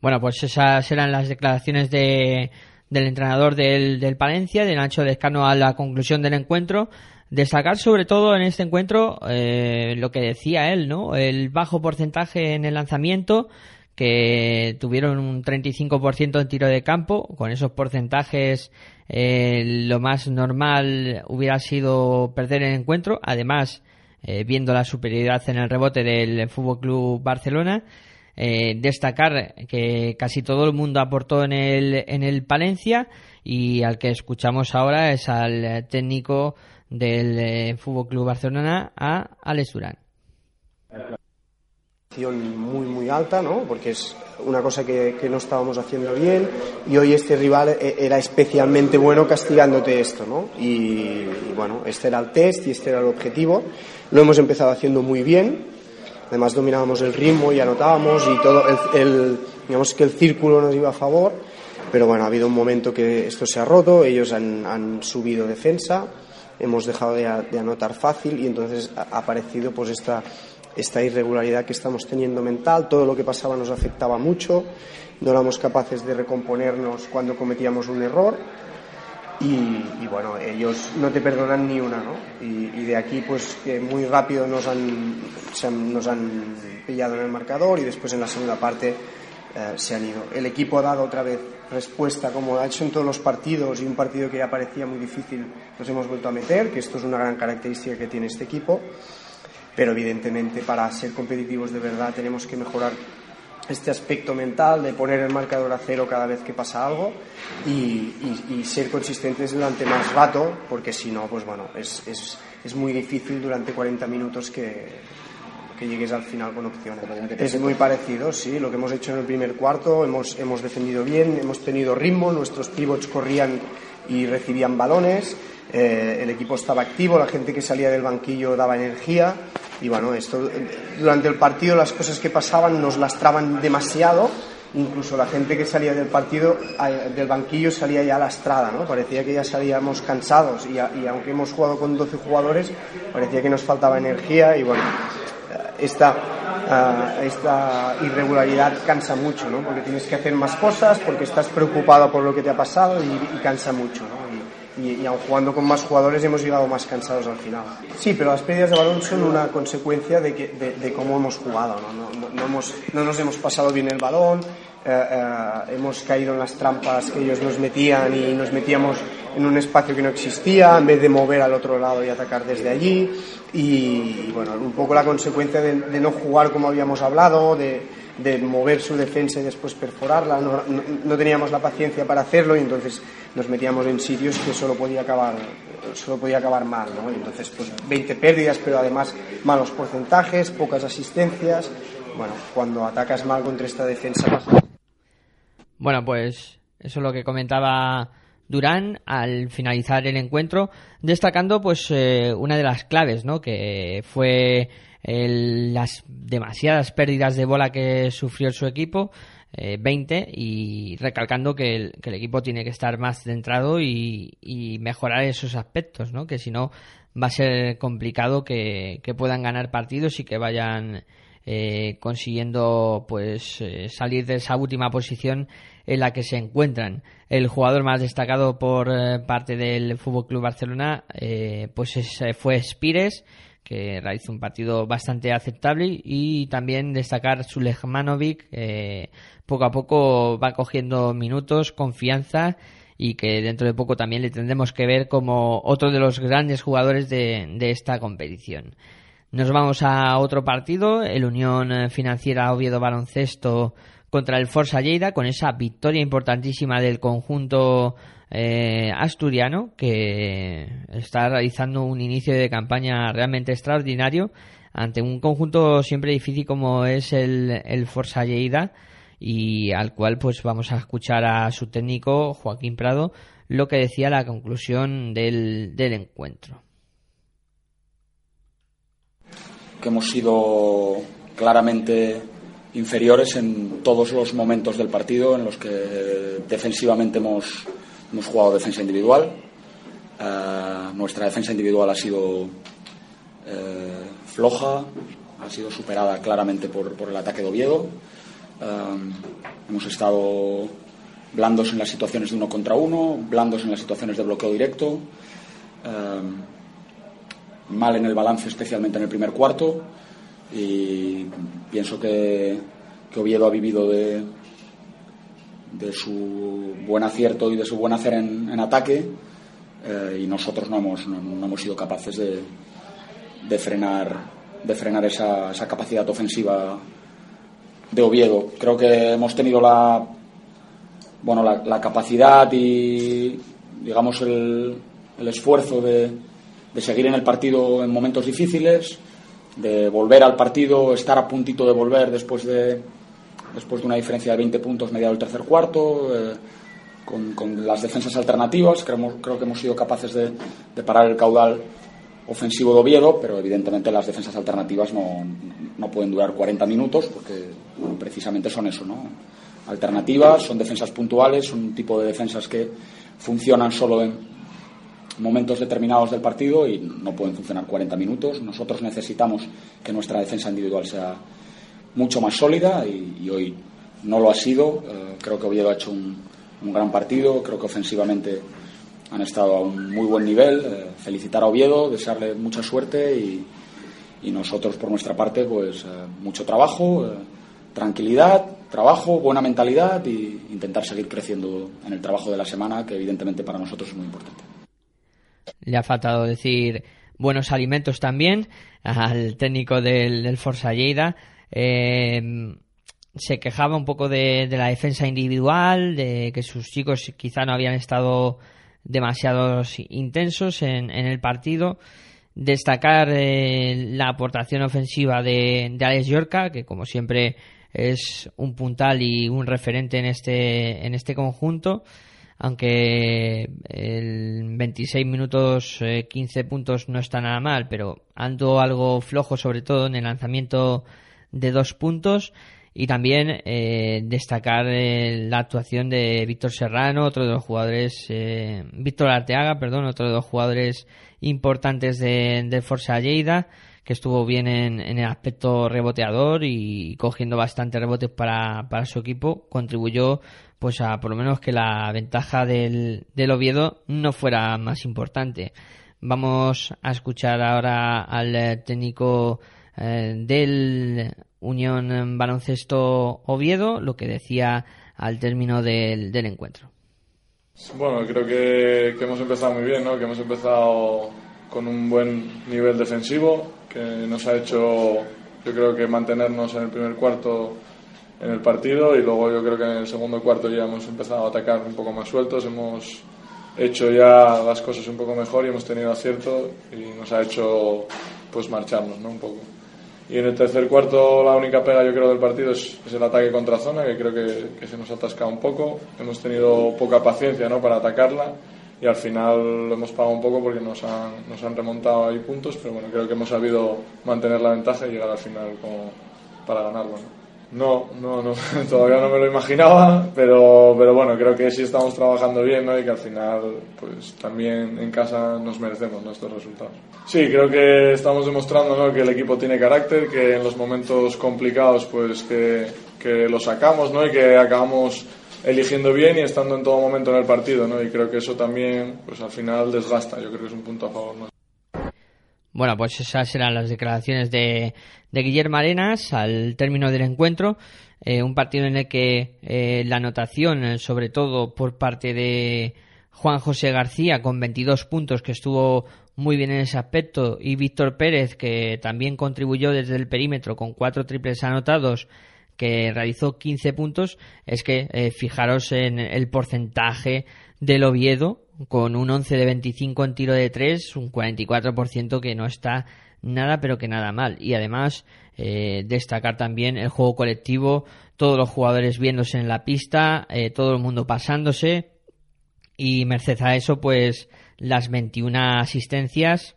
Bueno, pues esas eran las declaraciones de, del entrenador del, del Palencia, de Nacho Descano, a la conclusión del encuentro. Destacar sobre todo en este encuentro eh, lo que decía él, ¿no? El bajo porcentaje en el lanzamiento, que tuvieron un 35% en tiro de campo. Con esos porcentajes, eh, lo más normal hubiera sido perder el encuentro. Además, eh, viendo la superioridad en el rebote del Fútbol Club Barcelona. Eh, destacar que casi todo el mundo aportó en el, en el Palencia y al que escuchamos ahora es al eh, técnico del eh, Fútbol Club Barcelona, a Alex Durán. muy muy alta, ¿no? Porque es una cosa que, que no estábamos haciendo bien y hoy este rival e- era especialmente bueno castigándote esto, ¿no? Y, y bueno, este era el test y este era el objetivo. Lo hemos empezado haciendo muy bien Además dominábamos el ritmo y anotábamos y todo el, digamos que el círculo nos iba a favor. Pero bueno, ha habido un momento que esto se ha roto, ellos han, han subido defensa, hemos dejado de, de anotar fácil y entonces ha aparecido pues esta, esta irregularidad que estamos teniendo mental, todo lo que pasaba nos afectaba mucho, no éramos capaces de recomponernos cuando cometíamos un error y, y, bueno, ellos no te perdonan ni una, ¿no? Y, de aquí pues que muy rápido nos han, se han- nos han pillado en el marcador y después en la segunda parte eh, se han ido. El equipo ha dado otra vez respuesta como ha hecho en todos los partidos y un partido que ya parecía muy difícil nos hemos vuelto a meter, que esto es una gran característica que tiene este equipo, pero evidentemente para ser competitivos de verdad tenemos que mejorar este aspecto mental de poner el marcador a cero cada vez que pasa algo y, y- y ser consistentes durante más rato, porque si no, pues bueno, es, es, es muy difícil durante 40 minutos que, que llegues al final con opciones. Es muy parecido, sí, lo que hemos hecho en el primer cuarto, hemos, hemos defendido bien, hemos tenido ritmo, nuestros pivots corrían y recibían balones, eh, el equipo estaba activo, la gente que salía del banquillo daba energía y bueno, esto durante el partido las cosas que pasaban nos lastraban demasiado, incluso la gente que salía del partido, del banquillo salía ya lastrada, ¿no? Parecía que ya salíamos cansados y, y aunque hemos jugado con 12 jugadores, parecía que nos faltaba energía y bueno, esta, ah, esta irregularidad cansa mucho, ¿no? Porque tienes que hacer más cosas, porque estás preocupado por lo que te ha pasado y cansa mucho, ¿no? Y, y, aun jugando con más jugadores hemos llegado más cansados al final. Sí, pero las pérdidas de balón son una consecuencia de, que, de, de cómo hemos jugado, ¿no? No, no- no hemos, no nos hemos pasado bien el balón, eh, eh, hemos caído en las trampas que ellos nos metían y nos metíamos en un espacio que no existía en vez de mover al otro lado y atacar desde allí y, y, bueno, un poco la consecuencia de, de no jugar como habíamos hablado, de, de mover su defensa y después perforarla, no, no- teníamos la paciencia para hacerlo y entonces nos metíamos en sitios que solo podía acabar solo podía acabar mal, ¿no? Entonces pues 20 pérdidas, pero además malos porcentajes, pocas asistencias. Bueno, cuando atacas mal contra esta defensa Bueno, pues eso es lo que comentaba Durán al finalizar el encuentro, destacando pues eh, una de las claves, ¿no? Que fue el- las demasiadas pérdidas de bola que sufrió su equipo, eh, 20, y recalcando que el, que el equipo tiene que estar más centrado y, y mejorar esos aspectos, ¿no? Que si no va a ser complicado que, que puedan ganar partidos y que vayan eh, consiguiendo pues eh, salir de esa última posición en la que se encuentran. El jugador más destacado por eh, parte del Fútbol Club Barcelona eh, pues es- fue Spires que realizó un partido bastante aceptable y también destacar Sulejmanovic poco a poco va cogiendo minutos, confianza y que dentro de poco también le tendremos que ver como otro de los grandes jugadores de esta competición. Nos vamos a otro partido, el Unión eh, Financiera Oviedo Baloncesto contra el Forza Lleida, con esa victoria importantísima del conjunto eh, asturiano, que está realizando un inicio de campaña realmente extraordinario ante un conjunto siempre difícil como es el, Forza Lleida y al cual pues vamos a escuchar a su técnico Joaquín Prado lo que decía la conclusión del encuentro. Que hemos sido claramente inferiores en todos los momentos del partido en los que defensivamente hemos, hemos jugado defensa individual. Eh, nuestra defensa individual ha sido eh, floja, ha sido superada claramente por, el ataque de Oviedo. Eh, hemos estado blandos en las situaciones de uno contra uno, blandos en las situaciones de bloqueo directo. Mal en el balance, especialmente en el primer cuarto. Y pienso que, que Oviedo ha vivido de, de su buen acierto y de su buen hacer en, en ataque. eh, y nosotros no hemos, no, no hemos sido capaces de, de frenar, de frenar esa, esa capacidad ofensiva de Oviedo. Creo que hemos tenido la, bueno, la, la capacidad y, digamos, el, el esfuerzo de, de seguir en el partido en momentos difíciles, de volver al partido, estar a puntito de volver después de, después de una diferencia de 20 puntos mediado el tercer cuarto, eh, con, con las defensas alternativas. Creo, creo que hemos sido capaces de, de parar el caudal ofensivo de Oviedo, pero evidentemente las defensas alternativas no, no pueden durar 40 minutos porque precisamente son eso, ¿no? Alternativas, son defensas puntuales, un tipo de defensas que funcionan solo en momentos determinados del partido y no pueden funcionar 40 minutos. Nosotros necesitamos que nuestra defensa individual sea mucho más sólida y, hoy no lo ha sido. Eh, creo que Oviedo ha hecho un, gran partido, creo que ofensivamente han estado a un muy buen nivel. Eh, felicitar a Oviedo, desearle mucha suerte y, nosotros por nuestra parte pues eh, mucho trabajo, tranquilidad, trabajo, buena mentalidad y intentar seguir creciendo en el trabajo de la semana que evidentemente para nosotros es muy importante. Le ha faltado decir buenos alimentos también al técnico del, del Forza Lleida. Eh, se quejaba un poco de, la defensa individual, de que sus chicos quizá no habían estado demasiados intensos en, en el partido. Destacar eh, la aportación ofensiva de, de Alex Yorca, que como siempre es un puntal y un referente en este, en este conjunto. Aunque el 26 minutos, eh, 15 puntos no está nada mal, pero ando algo flojo, sobre todo en el lanzamiento de dos puntos. Y también eh, destacar eh, la actuación de Víctor Serrano, otro de los jugadores, eh, Víctor Arteaga, perdón, otro de los jugadores importantes de, de Forza Lleida, que estuvo bien en, en el aspecto reboteador y cogiendo bastante rebotes para, para su equipo, contribuyó pues a por lo menos que la ventaja del, del Oviedo no fuera más importante. Vamos a escuchar ahora al eh, técnico eh, del Unión Baloncesto Oviedo, lo que decía al término del, del encuentro. Bueno, creo que, que hemos empezado muy bien, ¿no? que hemos empezado con un buen nivel defensivo, que nos ha hecho, yo creo que mantenernos en el primer cuarto en el partido y luego yo creo que en el segundo cuarto ya hemos empezado a atacar un poco más sueltos, hemos hecho ya las cosas un poco mejor y hemos tenido acierto y nos ha hecho pues marcharnos ¿no? un poco. Y en el tercer cuarto la única pega yo creo del partido es, es el ataque contra zona, que creo que, que, se nos ha atascado un poco. Hemos tenido poca paciencia ¿no? para atacarla y al final lo hemos pagado un poco porque nos han, nos han remontado ahí puntos, pero bueno, creo que hemos sabido mantener la ventaja y llegar al final como para ganarlo. ¿no? No, no, no, *laughs* todavía no me lo imaginaba, pero, pero bueno, creo que sí estamos trabajando bien ¿no? y que al final pues también en casa nos merecemos nuestros resultados. Sí, creo que estamos demostrando ¿no? que el equipo tiene carácter, que en los momentos complicados pues que, que lo sacamos ¿no? y que acabamos eligiendo bien y estando en todo momento en el partido, ¿no? Y creo que eso también, pues al final desgasta. Yo creo que es un punto a favor. ¿no? Bueno, pues esas eran las declaraciones de, de Guillermo Arenas al término del encuentro. Eh, un partido en el que eh, la anotación, eh, sobre todo por parte de Juan José García, con 22 puntos, que estuvo muy bien en ese aspecto, y Víctor Pérez, que también contribuyó desde el perímetro con cuatro triples anotados, que realizó 15 puntos, es que eh, fijaros en el porcentaje del Oviedo, con un 11 de 25 en tiro de 3, un 44% que no está nada pero que nada mal. Y además eh, destacar también el juego colectivo, todos los jugadores viéndose en la pista, eh, todo el mundo pasándose y merced a eso pues las 21 asistencias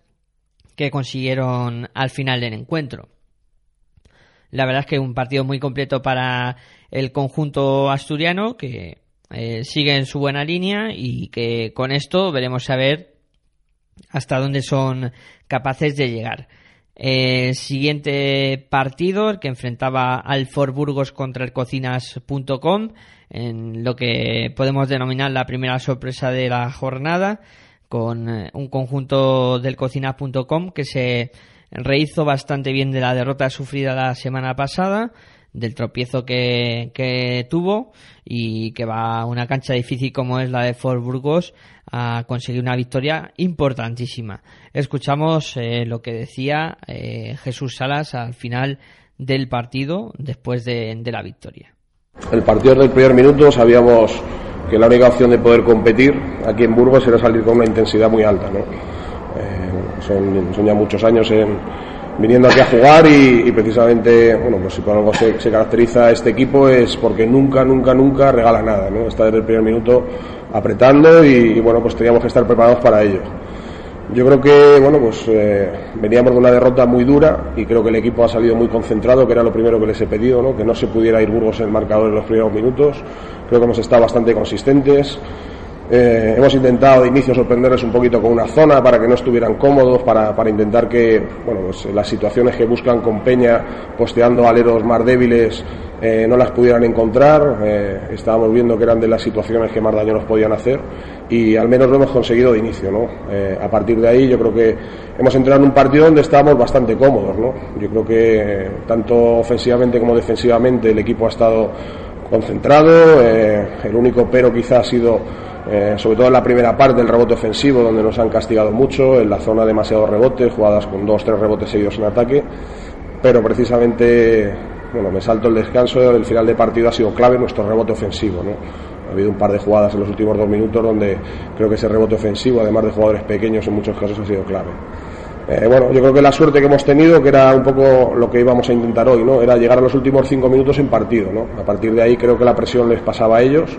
que consiguieron al final del encuentro. La verdad es que un partido muy completo para el conjunto asturiano que eh, sigue en su buena línea y que con esto veremos a ver hasta dónde son capaces de llegar. Eh, siguiente partido, el que enfrentaba al Fort Burgos contra el Cocinas.com, en lo que podemos denominar la primera sorpresa de la jornada, con eh, un conjunto del Cocinas.com que se rehizo bastante bien de la derrota sufrida la semana pasada, del tropiezo que, que tuvo y que va a una cancha difícil como es la de Fort Burgos a conseguir una victoria importantísima. Escuchamos eh, lo que decía eh, Jesús Salas al final del partido después de, de la victoria. El partido del primer minuto sabíamos que la única opción de poder competir aquí en Burgos era salir con una intensidad muy alta. Eh, son, son, ya muchos años en, viniendo aquí a jugar y, y, precisamente, bueno, pues si por algo se, se, caracteriza este equipo es porque nunca, nunca, nunca regala nada, ¿no? Está desde el primer minuto apretando y, y, bueno, pues teníamos que estar preparados para ello. Yo creo que bueno, pues eh, veníamos de una derrota muy dura y creo que el equipo ha salido muy concentrado, que era lo primero que les he pedido, ¿no? que no se pudiera ir Burgos en el marcador en los primeros minutos. Creo que hemos estado bastante consistentes. Eh, hemos intentado de inicio sorprenderles un poquito con una zona para que no estuvieran cómodos, para, para intentar que bueno, pues, las situaciones que buscan con Peña, posteando aleros más débiles, eh, no las pudieran encontrar. Eh, estábamos viendo que eran de las situaciones que más daño nos podían hacer y al menos lo hemos conseguido de inicio. ¿no? Eh, a partir de ahí yo creo que hemos entrado en un partido donde estábamos bastante cómodos. ¿no? Yo creo que eh, tanto ofensivamente como defensivamente el equipo ha estado concentrado. eh, el único pero quizá ha sido, eh, sobre todo en la primera parte, el rebote ofensivo, donde nos han castigado mucho, en la zona demasiados rebotes, jugadas con dos, tres rebotes seguidos en ataque. Pero precisamente, bueno, me salto el descanso, el final de partido ha sido clave nuestro rebote ofensivo. ¿no? Ha habido un par de jugadas en los últimos dos minutos donde creo que ese rebote ofensivo, además de jugadores pequeños, en muchos casos ha sido clave. Eh, bueno, yo creo que la suerte que hemos tenido, que era un poco lo que íbamos a intentar hoy, ¿no? Era llegar a los últimos cinco minutos en partido, ¿no? A partir de ahí creo que la presión les pasaba a ellos.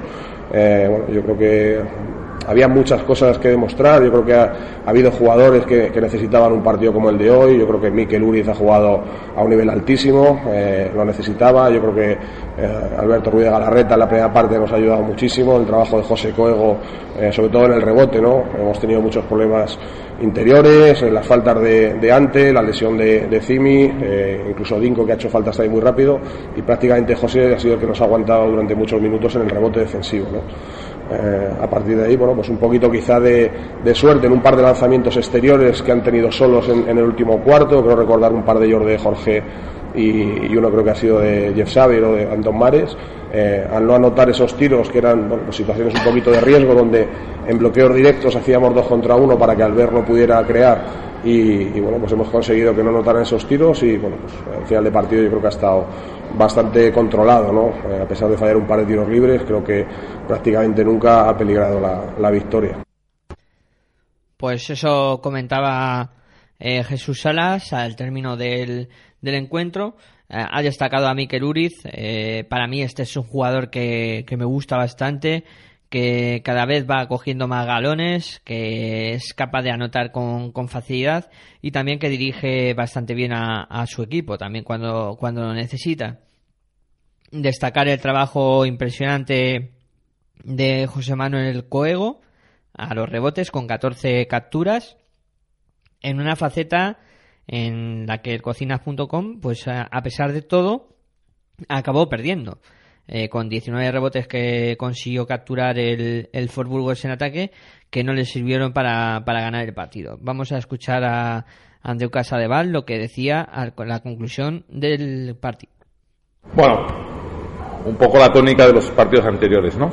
Eh, bueno, yo creo que había muchas cosas que demostrar. Yo creo que ha, ha habido jugadores que, necesitaban un partido como el de hoy. Yo creo que Mikel Uriz ha jugado a un nivel altísimo, eh, lo necesitaba. Yo creo que eh, Alberto Ruiz de Galarreta en la primera parte nos ha ayudado muchísimo. El trabajo de José Coego, eh, sobre todo en el rebote, ¿no? Hemos tenido muchos problemas interiores, las faltas de, de Ante, la lesión de, de Cimi, eh, incluso Dinko que ha hecho faltas ahí muy rápido y prácticamente José ha sido el que nos ha aguantado durante muchos minutos en el rebote defensivo. ¿no? Eh, a partir de ahí, bueno, pues un poquito quizá de, de suerte en un par de lanzamientos exteriores que han tenido solos en, el último cuarto, creo recordar un par de ellos de Jorge y, uno creo que ha sido de Jeff Xavier o de Anton Mares, eh, al no anotar esos tiros que eran pues situaciones un poquito de riesgo donde en bloqueos directos hacíamos dos contra uno para que Albert no pudiera crear y, bueno pues hemos conseguido que no notaran esos tiros y bueno pues al final de partido yo creo que ha estado bastante controlado ¿no? Eh, a pesar de fallar un par de tiros libres creo que prácticamente nunca ha peligrado la, la victoria Pues eso comentaba eh, Jesús Salas al término del, del encuentro. Eh, ha destacado a Mikel Uriz. Eh, para mí este es un jugador que, que me gusta bastante, que cada vez va cogiendo más galones, que es capaz de anotar con, con facilidad y también que dirige bastante bien a, su equipo, también cuando, cuando lo necesita. Destacar el trabajo impresionante de José Manuel Coego a los rebotes con 14 capturas en una faceta en la que el cocinas.com, pues a, pesar de todo, acabó perdiendo. Eh, con 19 rebotes que consiguió capturar el, el Fort Burgos en ataque, que no le sirvieron para, para ganar el partido. Vamos a escuchar a Andreu Casadeval lo que decía a la conclusión del partido. Bueno, un poco la tónica de los partidos anteriores, ¿no?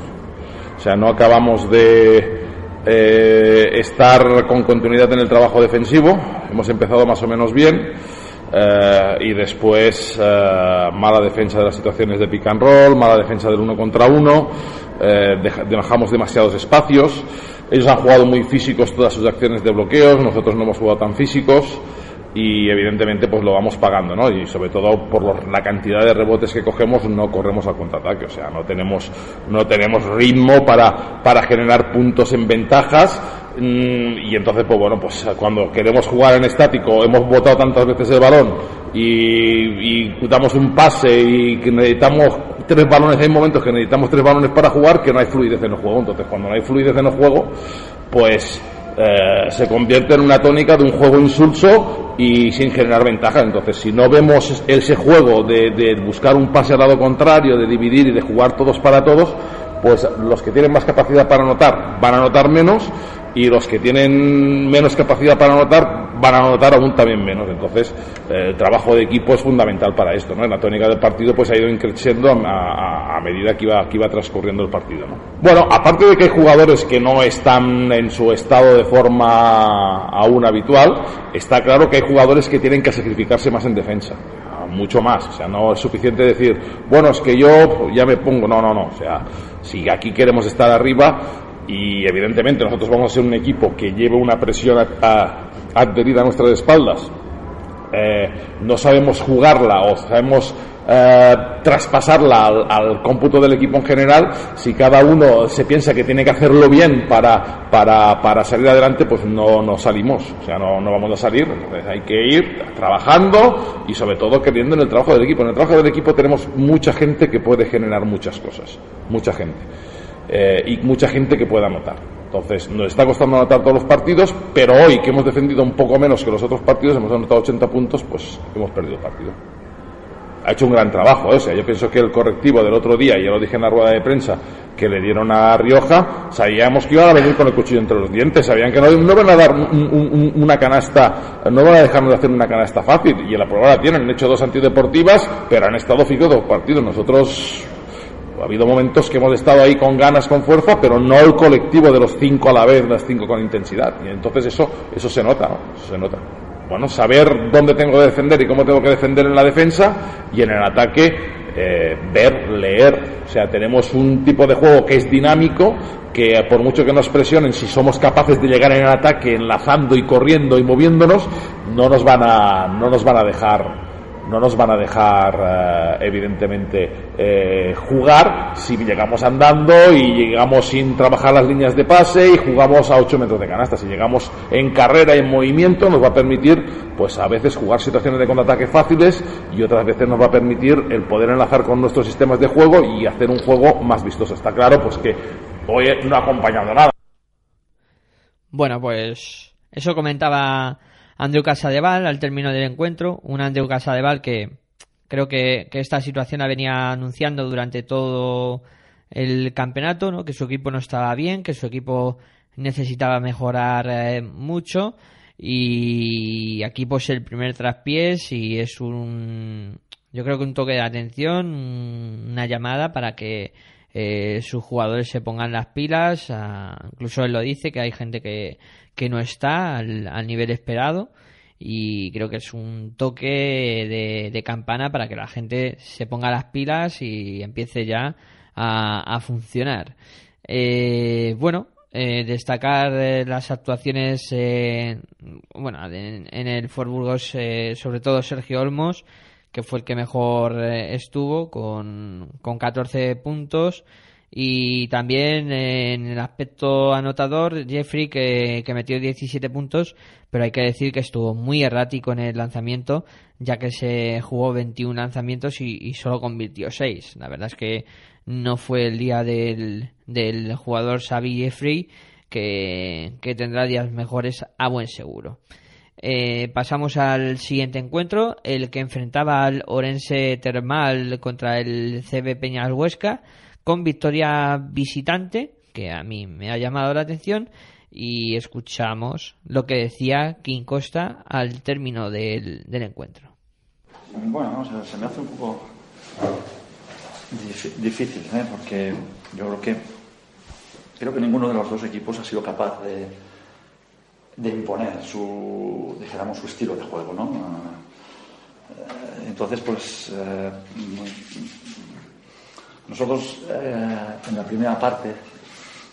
O sea, no acabamos de eh, estar con continuidad en el trabajo defensivo. Hemos empezado más o menos bien. eh, y después eh, mala defensa de las situaciones de pick and roll, mala defensa del uno contra uno, eh, deja- dejamos demasiados espacios. Ellos han jugado muy físicos todas sus acciones de bloqueos, nosotros no hemos jugado tan físicos y evidentemente pues lo vamos pagando, ¿no? Y sobre todo por los- la cantidad de rebotes que cogemos no corremos al contraataque, o sea, no tenemos no tenemos ritmo para para generar puntos en ventajas mm, y entonces pues bueno, pues cuando queremos jugar en estático, hemos botado tantas veces el balón y, y damos un pase y que necesitamos tres balones, hay momentos que necesitamos tres balones para jugar que no hay fluidez en el juego, entonces cuando no hay fluidez en el juego, pues eh, se convierte en una tónica de un juego insulso y sin generar ventaja. Entonces, si no vemos ese juego de, de buscar un pase al lado contrario, de dividir y de jugar todos para todos, pues los que tienen más capacidad para anotar van a anotar menos y los que tienen menos capacidad para anotar van a anotar aún también menos. Entonces, eh, el trabajo de equipo es fundamental para esto. ¿no? En la tónica del partido pues ha ido increciendo a, a- a medida que iba, que iba transcurriendo el partido. ¿no? Bueno, aparte de que hay jugadores que no están en su estado de forma aún habitual, está claro que hay jugadores que tienen que sacrificarse más en defensa mucho más. O sea, no es suficiente decir, bueno, es que yo ya me pongo. No, no, no. O sea, si aquí queremos estar arriba y evidentemente nosotros vamos a ser un equipo que lleve una presión a- a- adherida a nuestras espaldas, eh, no sabemos jugarla o sabemos eh, traspasarla al, al cómputo del equipo en general, si cada uno se piensa que tiene que hacerlo bien para, para, para salir adelante, pues no, no salimos, o sea, no, no vamos a salir. Entonces hay que ir trabajando y sobre todo creyendo en el trabajo del equipo. En el trabajo del equipo tenemos mucha gente que puede generar muchas cosas, mucha gente. Eh, y mucha gente que pueda anotar. Entonces, nos está costando anotar todos los partidos, pero hoy que hemos defendido un poco menos que los otros partidos, hemos anotado 80 puntos, pues hemos perdido el partido. Ha hecho un gran trabajo, ¿eh? o sea, yo pienso que el correctivo del otro día, ya lo dije en la rueda de prensa, que le dieron a Rioja, sabíamos que iban a venir con el cuchillo entre los dientes, sabían que no, no van a dar un- un- un- una canasta, no van a dejarnos de hacer una canasta fácil, y en la prueba la tienen, han hecho dos antideportivas, pero han estado fijos dos partidos. Nosotros ha habido momentos que hemos estado ahí con ganas, con fuerza, pero no el colectivo de los cinco a la vez, las cinco con intensidad. Y entonces eso, eso se nota, ¿no? Se nota. Bueno, saber dónde tengo que defender y cómo tengo que defender en la defensa y en el ataque eh, ver, leer. O sea, tenemos un tipo de juego que es dinámico, que por mucho que nos presionen, si somos capaces de llegar en el ataque enlazando y corriendo y moviéndonos, no nos van a, no nos van a dejar no nos van a dejar eh, evidentemente eh, jugar si llegamos andando y llegamos sin trabajar las líneas de pase y jugamos a 8 metros de canasta. Si llegamos en carrera y en movimiento nos va a permitir pues a veces jugar situaciones de contraataque fáciles y otras veces nos va a permitir el poder enlazar con nuestros sistemas de juego y hacer un juego más vistoso. Está claro pues que hoy no ha acompañado nada. Bueno, pues eso comentaba Andreu Casadeval al término del encuentro. Un Andreu Casadeval que creo que, esta situación la venía anunciando durante todo el campeonato, ¿no? que su equipo no estaba bien, que su equipo necesitaba mejorar eh, mucho y aquí pues el primer traspiés y es un yo creo que un toque de atención un- una llamada para que eh, sus jugadores se pongan las pilas ah, incluso él lo dice que hay gente que, que no está al, al nivel esperado y creo que es un toque de, de campana para que la gente se ponga las pilas y empiece ya a, a funcionar. Eh, bueno, eh, destacar eh, las actuaciones eh, bueno en, en el Fort Burgos eh, sobre todo Sergio Olmos que fue el que mejor estuvo con, con 14 puntos y también eh, en el aspecto anotador Jeffrey que, que metió 17 puntos pero hay que decir que estuvo muy errático en el lanzamiento ya que se jugó 21 lanzamientos y, solo convirtió 6 la verdad es que no fue el día del, del jugador Xavi Jeffrey que, que tendrá días mejores a buen seguro. Eh, pasamos al siguiente encuentro, el que enfrentaba al Orense Termal contra el CB Peñas Huesca, con victoria visitante, que a mí me ha llamado la atención, y escuchamos lo que decía King Costa al término del, del encuentro. Bueno, no, se, me hace un poco dif- difícil, ¿eh? porque yo creo que creo que ninguno de los dos equipos ha sido capaz de, de imponer su, dijéramos, su estilo de juego, ¿no? Eh, Entonces, pues eh, nosotros eh, en la primera parte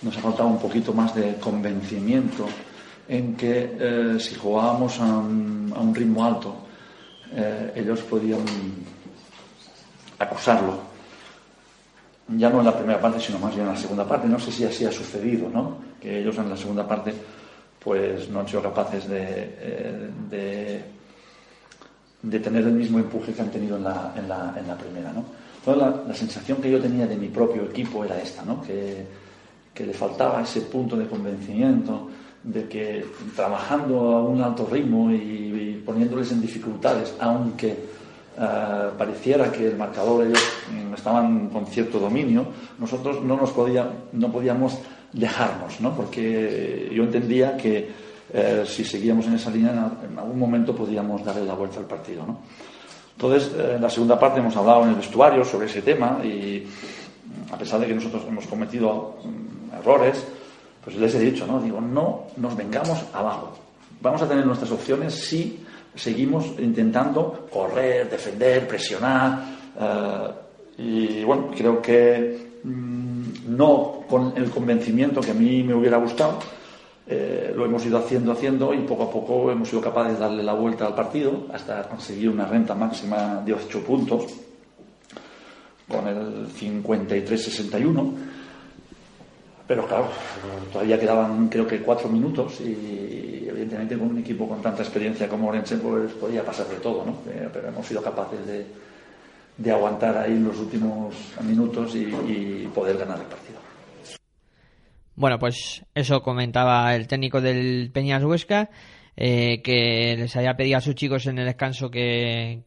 nos ha faltado un poquito más de convencimiento en que eh, si jugábamos a un, ritmo alto, eh, ellos podían acusarlo. Ya no en la primera parte, sino más bien en la segunda parte. No sé si así ha sucedido, ¿no? Que ellos en la segunda parte pues no han sido capaces de, tener el mismo empuje que han tenido en la, en la primera, ¿no? Entonces la, la sensación que yo tenía de mi propio equipo era esta, ¿no? Que, que le faltaba ese punto de convencimiento de que trabajando a un alto ritmo y, poniéndoles en dificultades, aunque eh, pareciera que el marcador ellos mm, estaban con cierto dominio, nosotros no nos podía, no podíamos dejarnos, ¿no? Porque yo entendía que eh, si seguíamos en esa línea, en, en algún momento podíamos darle la vuelta al partido, ¿no? Entonces, eh, en la segunda parte hemos hablado en el vestuario sobre ese tema y a pesar de que nosotros hemos cometido mm, errores, pues les he dicho, ¿no? Digo, no nos vengamos abajo. Vamos a tener nuestras opciones si seguimos intentando correr, defender, presionar. eh, y bueno, creo que mm, no con el convencimiento que a mí me hubiera gustado. Eh, lo hemos ido haciendo, haciendo y poco a poco hemos sido capaces de darle la vuelta al partido hasta conseguir una renta máxima de 8 puntos. con el 53-61. Pero claro, todavía quedaban creo que cuatro minutos y evidentemente con un equipo con tanta experiencia como Orense pues podía pasar de todo, ¿no? Eh, Pero hemos sido capaces de, de aguantar ahí los últimos minutos y poder ganar el partido. Bueno, pues eso comentaba el técnico del Peñas Huesca, eh, que les había pedido a sus chicos en el descanso que,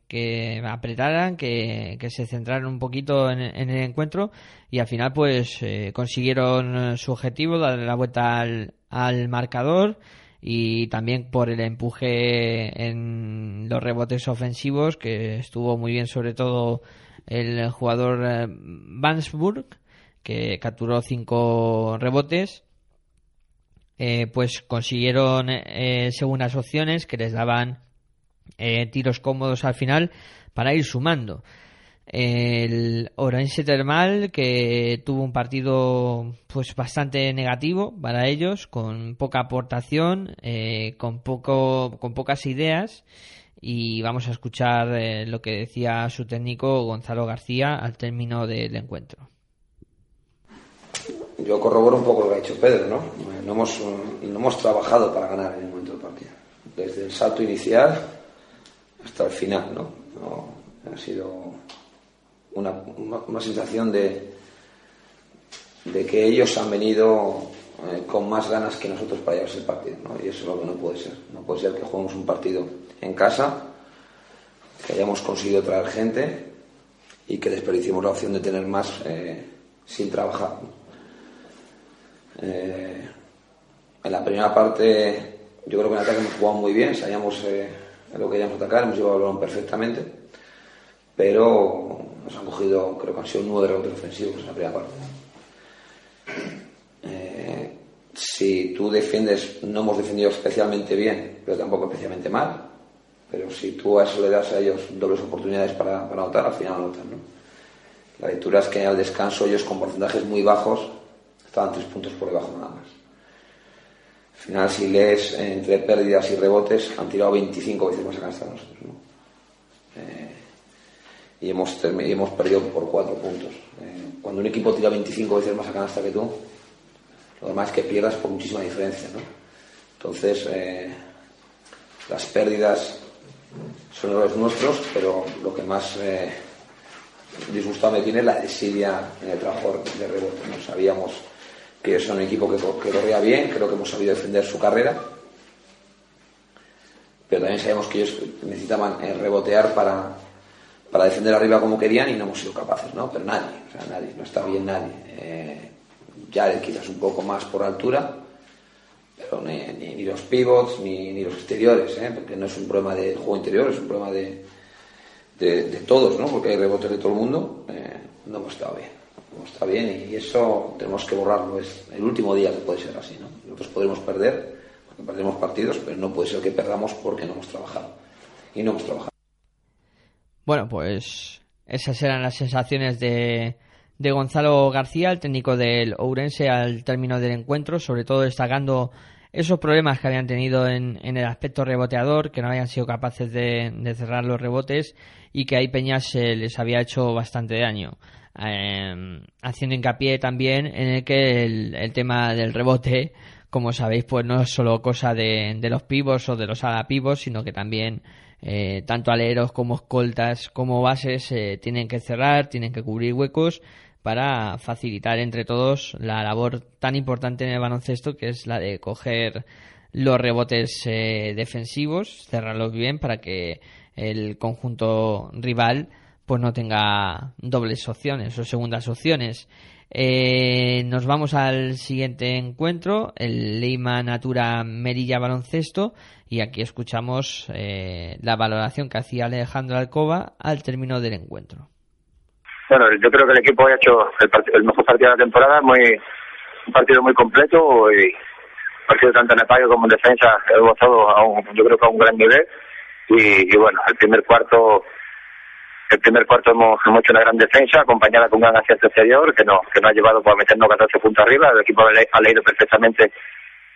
apretaran, que, se centraran un poquito en, en el encuentro y al final pues eh, consiguieron su objetivo, darle la vuelta al, al marcador y también por el empuje en los rebotes ofensivos que estuvo muy bien sobre todo el jugador eh, Vansburg que capturó cinco rebotes eh, pues consiguieron eh, segundas opciones que les daban eh, tiros cómodos al final para ir sumando. El Orense Termal que tuvo un partido pues bastante negativo para ellos con poca aportación eh, con poco con pocas ideas. Y vamos a escuchar eh, lo que decía su técnico Gonzalo García al término del encuentro Yo corroboro un poco lo que ha dicho Pedro, ¿no? No hemos, no hemos trabajado para ganar en el momento del partido. Desde el salto inicial hasta el final, ¿no? Ha sido una, una, sensación de, de que ellos han venido eh, con más ganas que nosotros para llevarse el partido, ¿no? Y eso es lo que no puede ser. No puede ser que juguemos un partido en casa, que hayamos conseguido traer gente y que desperdiciemos la opción de tener más eh, sin trabajar. Eh, en la primera parte, yo creo que en ataque hemos jugado muy bien, sabíamos eh, lo que a atacar, hemos llevado el balón perfectamente, pero nos han cogido, creo que han sido nueve rebotes ofensivos en la primera parte. Eh, si tú defiendes, no hemos defendido especialmente bien, pero tampoco especialmente mal, pero si tú a eso le das a ellos dobles oportunidades para, para anotar, al final anotan. ¿no? La lectura es que al descanso ellos con porcentajes muy bajos estaban tres puntos por debajo nada más. Al final, si lees entre pérdidas y rebotes, han tirado 25 veces más a canasta nosotros. ¿no? Eh, y, hemos, perdido por cuatro puntos. Eh, cuando un equipo tira 25 veces más a canasta que tú, lo demás es que pierdas por muchísima diferencia. Entonces, eh, las pérdidas son los nuestros, pero lo que más disgustado me tiene es la desidia en el trabajo de rebote. ¿no? Sabíamos que son un equipo que, co- que corría bien, creo que hemos sabido defender su carrera, pero también sabíamos que ellos necesitaban eh, rebotear para, para defender arriba como querían y no hemos sido capaces, ¿no? Pero nadie, o sea, nadie, no está bien nadie. Eh, ya quizás un poco más por altura, pero ni, los pivots ni, ni los exteriores, ¿eh? porque no es un problema del juego interior, es un problema de, de, de todos, ¿no? porque hay rebotes de todo el mundo, eh, no hemos estado bien. No hemos estado bien y eso tenemos que borrarlo. Es el último día que puede ser así. ¿no? Nosotros podremos perder, porque perdemos partidos, pero no puede ser que perdamos porque no hemos trabajado. Y no hemos trabajado. Bueno, pues esas eran las sensaciones de, de Gonzalo García, el técnico del Ourense, al término del encuentro, sobre todo destacando esos problemas que habían tenido en, en el aspecto reboteador, que no habían sido capaces de, de cerrar los rebotes y que ahí Peñas les había hecho bastante daño. Eh, haciendo hincapié también en el que el, el tema del rebote, como sabéis, pues no es solo cosa de, los pivos o de los ala pivos, sino que también eh, tanto aleros como escoltas como bases eh, tienen que cerrar, tienen que cubrir huecos para facilitar entre todos la labor tan importante en el baloncesto que es la de coger los rebotes eh, defensivos, cerrarlos bien para que el conjunto rival pues no tenga dobles opciones o segundas opciones. Eh, nos vamos al siguiente encuentro, el Leima Natura Merilla Baloncesto, y aquí escuchamos eh, la valoración que hacía Alejandro Alcoba al término del encuentro. Bueno, yo creo que el equipo ha hecho el, mejor partido de la temporada, muy un partido muy completo y partido tanto en ataque como en defensa hemos estado a un, yo creo que a un gran nivel y, y bueno, el primer cuarto el primer cuarto hemos, hecho una gran defensa acompañada con un gran acierto exterior que nos, que nos ha llevado pues, a meternos 14 puntos arriba, el equipo ha le- ha leído perfectamente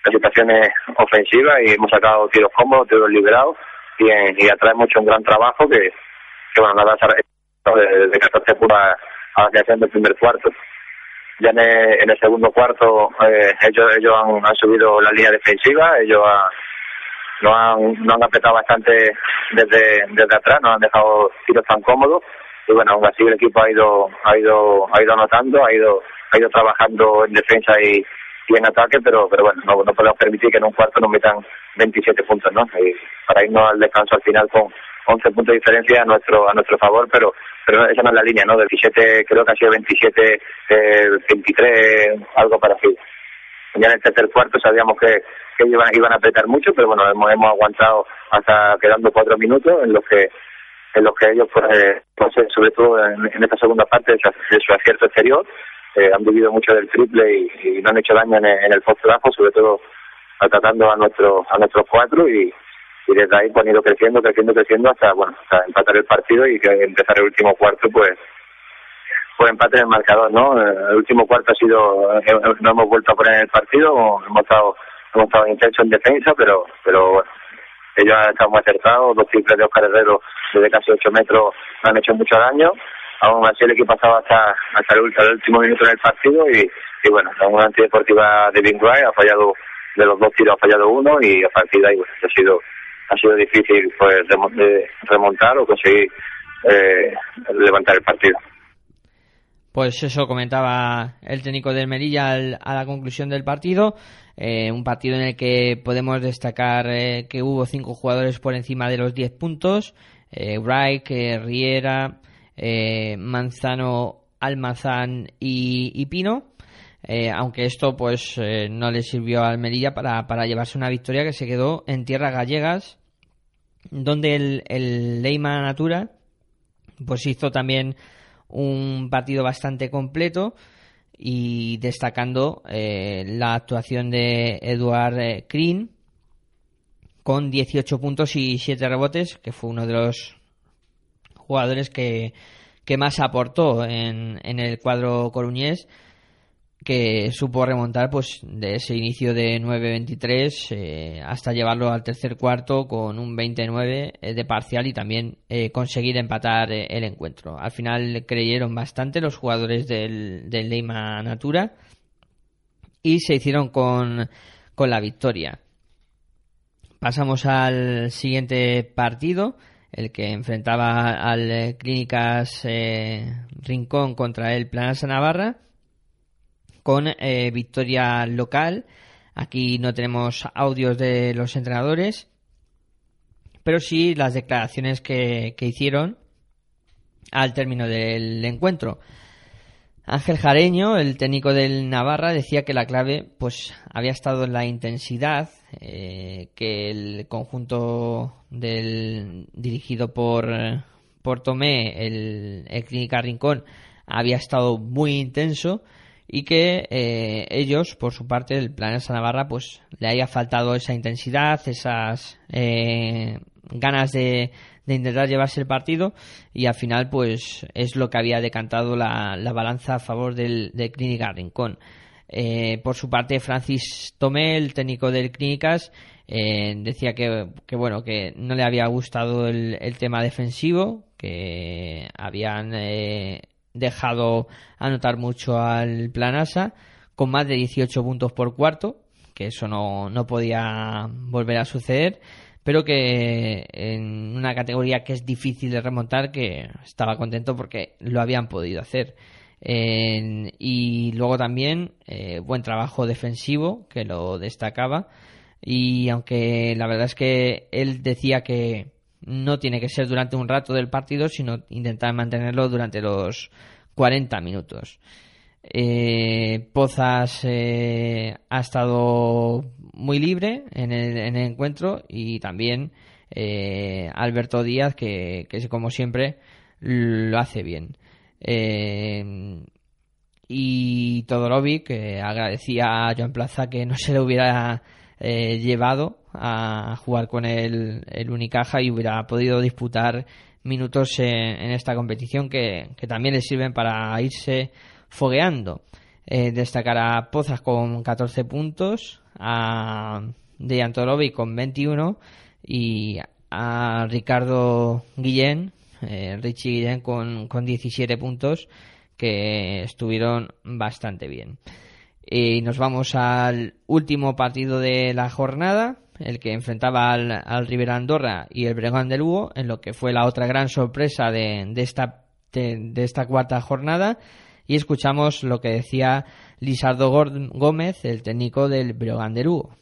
las situaciones ofensivas y hemos sacado tiros cómodos, tiros liberados y, en- y atrae mucho un gran trabajo que, que bueno, nada, de, de 14 puntos a la creación del primer cuarto. Ya en el, en el segundo cuarto eh, ellos ellos han, han subido la línea defensiva, ellos han, no han, no han apretado bastante desde, desde atrás, no han dejado tiros tan cómodos y bueno, aún así el equipo ha ido ha ido ha ido anotando, ha ido ha ido trabajando en defensa y, y en ataque, pero pero bueno, no, podemos permitir que en un cuarto nos metan 27 puntos, ¿no? Y para irnos al descanso al final con 11 puntos de diferencia a nuestro a nuestro favor, pero pero esa no es la línea, ¿no? 17, creo que ha sido 27, eh, 23, algo parecido. Ya en el tercer cuarto sabíamos que, que iban, iban a apretar mucho, pero bueno, hemos, hemos aguantado hasta quedando cuatro minutos en los que en los que ellos, pues, eh, pues, eh, sobre todo en, en esta segunda parte de su, acierto exterior, eh, han vivido mucho del triple y, no han hecho daño en el, en el sobre todo atacando a nuestros a nuestros cuatro y, desde ahí pues han ido creciendo, creciendo, creciendo hasta bueno hasta empatar el partido y empezar el último cuarto pues pues empate en el marcador, ¿no? Eh, El último cuarto ha sido, eh, no hemos vuelto a poner el partido, hemos estado, hemos estado intensos en defensa, pero, pero bueno, ellos han estado muy acertados, dos triples de Oscar Herrero desde casi ocho metros no han hecho mucho daño, aún así el equipo ha estado hasta, hasta el, último minuto en el partido y, y bueno, la una antideportiva de Bing Wright ha fallado, de los dos tiros ha fallado uno y a partir de ahí pues, ha sido, ha sido difícil pues remontar o conseguir eh, levantar el partido. Pues eso comentaba el técnico del Melilla al- a la conclusión del partido. Eh, un partido en el que podemos destacar eh, que hubo cinco jugadores por encima de los 10 puntos. Eh, Wright, eh, Riera, Manzano, Almazán y, Pino. Aunque esto pues no le sirvió al Melilla para, para llevarse una victoria que se quedó en tierras gallegas donde el, el Leima Natura pues hizo también un partido bastante completo y destacando eh, la actuación de Eduard eh, Green con 18 puntos y 7 rebotes, que fue uno de los jugadores que, que más aportó en, en el cuadro coruñés que supo remontar pues de ese inicio de 9-23 eh, hasta llevarlo al tercer cuarto con un 29 eh, de parcial y también eh, conseguir empatar el encuentro. Al final creyeron bastante los jugadores del, del Leima Natura y se hicieron con, con la victoria. Pasamos al siguiente partido, el que enfrentaba al Clínicas Rincón contra el Planasa Navarra con eh, victoria local. Aquí no tenemos audios de los entrenadores, pero sí las declaraciones que, que hicieron al término del encuentro. Ángel Jareño, el técnico del Navarra, decía que la clave pues había estado en la intensidad, eh, que el conjunto del dirigido por, por Tomé, el, el Clínica Rincón, había estado muy intenso y que eh, ellos, por su parte, el Planeta Navarra, pues le haya faltado esa intensidad, esas eh, ganas de, de intentar llevarse el partido y al final pues es lo que había decantado la, la balanza a favor del, Clínica Rincón. Eh, por su parte, Francis Tomé, el técnico del Clínicas, eh, decía que, que, bueno que no le había gustado el, el tema defensivo, que habían eh, dejado anotar mucho al Planasa con más de 18 puntos por cuarto, que eso no, no podía volver a suceder, pero que en una categoría que es difícil de remontar, que estaba contento porque lo habían podido hacer. Y luego también eh, buen trabajo defensivo, que lo destacaba. Y aunque la verdad es que él decía que no tiene que ser durante un rato del partido, sino intentar mantenerlo durante los 40 minutos. Eh, Pozas eh, ha estado muy libre en el, en el encuentro y también eh, Alberto Díaz que, como siempre lo hace bien. Eh, y Todorovic que agradecía a Joan Plaza que no se le hubiera eh, llevado a jugar con el, el Unicaja y hubiera podido disputar minutos en, esta competición que, que también le sirven para irse fogueando. Eh, destacar a Pozas con 14 puntos, a Todorovic con 21 y a Ricardo Guillén, eh, Richie Guillén con, con 17 puntos, que estuvieron bastante bien. Y nos vamos al último partido de la jornada, el que enfrentaba al, al Rivera Andorra y el Bregón de Lugo, en lo que fue la otra gran sorpresa de, de esta, de, esta cuarta jornada. Y escuchamos lo que decía Lisardo Gómez, el técnico del Breogán de Lugo.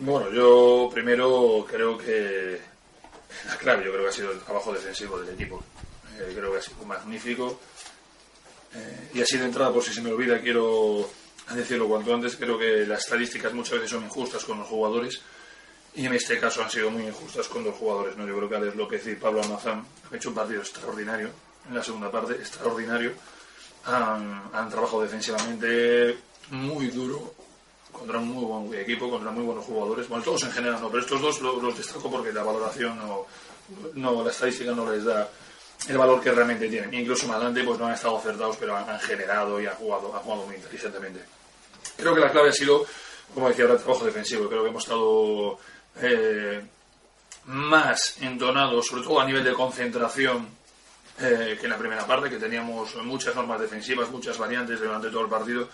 Bueno, yo primero creo que *laughs* la clave yo creo que ha sido el trabajo defensivo del equipo. Eh, creo que ha sido magnífico. Eh, y así de entrada, por si se me olvida, quiero decirlo cuanto antes, creo que las estadísticas muchas veces son injustas con los jugadores y en este caso han sido muy injustas con los jugadores. ¿no? Yo creo que Alex López y Pablo Almazán han hecho un partido extraordinario en la segunda parte, extraordinario. Han, han trabajado defensivamente muy duro contra un muy buen equipo, contra muy buenos jugadores. Bueno, todos en general no, pero estos dos los, los destaco porque la valoración no, no, la estadística no les da el valor que realmente tienen. Incluso más adelante pues no han estado acertados, pero han, han generado y han jugado, han jugado muy inteligentemente. Creo que la clave ha sido, como decía ahora, el trabajo defensivo. Creo que hemos estado eh, más entonados, sobre todo a nivel de concentración, eh, que en la primera parte, que teníamos muchas normas defensivas, muchas variantes durante todo el partido,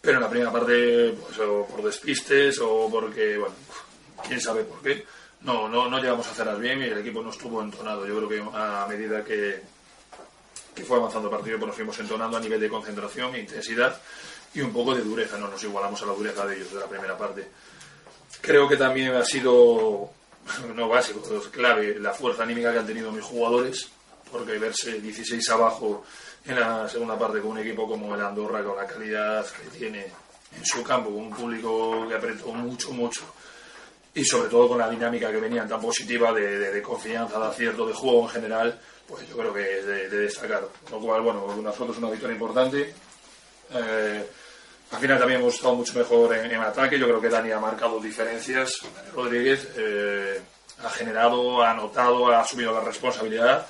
pero en la primera parte, pues, o por despistes o porque, bueno, quién sabe por qué, no, no, no llegamos a hacerlas bien y el equipo no estuvo entonado. Yo creo que a medida que, que fue avanzando el partido, pues nos fuimos entonando a nivel de concentración, intensidad y un poco de dureza, no nos igualamos a la dureza de ellos de la primera parte. Creo que también ha sido, *laughs* no básico, pero clave, la fuerza anímica que han tenido mis jugadores, porque verse 16 abajo en la segunda parte con un equipo como el Andorra, con la calidad que tiene en su campo, con un público que apretó mucho, mucho, y sobre todo con la dinámica que venían tan positiva de, de- de confianza, de acierto, de juego en general, pues yo creo que es de, de destacar. Lo cual, bueno, foto es una victoria importante. Eh, al final también hemos estado mucho mejor en, en ataque. Yo creo que Dani ha marcado diferencias. Rodríguez eh, ha generado, ha anotado, ha asumido la responsabilidad.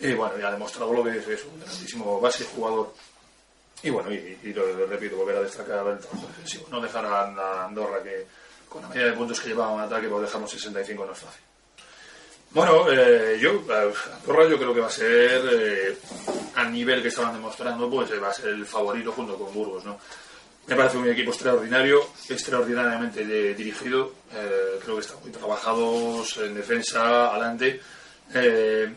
Y bueno, y ha demostrado lo que es, es un grandísimo base jugador. Y bueno, y, y lo repito, volver a destacar el trabajo defensivo. No dejar a Andorra que con la medida de puntos que llevaba en ataque, pues dejarnos 65 no es fácil. Bueno, eh, yo, Andorra yo creo que va a ser, eh, al nivel que estaban demostrando, pues eh, va a ser el favorito junto con Burgos, ¿no? Me parece un equipo extraordinario, extraordinariamente dirigido. eh, creo que están muy trabajados en defensa, adelante. Eh,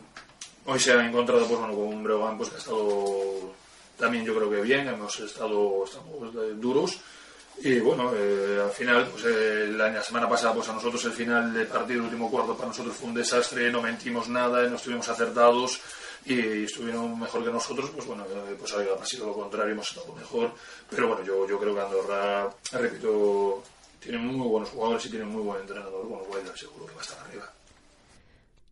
hoy se han encontrado pues, bueno, con un Breogán pues, que ha estado también yo creo que bien, hemos estado estamos, duros. Y bueno, eh, al final, pues eh, la, semana pasada, pues a nosotros el final del partido, el último cuarto, para nosotros fue un desastre, no mentimos nada, no estuvimos acertados y estuvieron mejor que nosotros, pues bueno, eh, pues ha sido lo contrario, hemos estado mejor. Pero bueno, yo, yo creo que Andorra, repito, tiene muy buenos jugadores y tiene muy buen entrenador, bueno, pues seguro que va a estar arriba.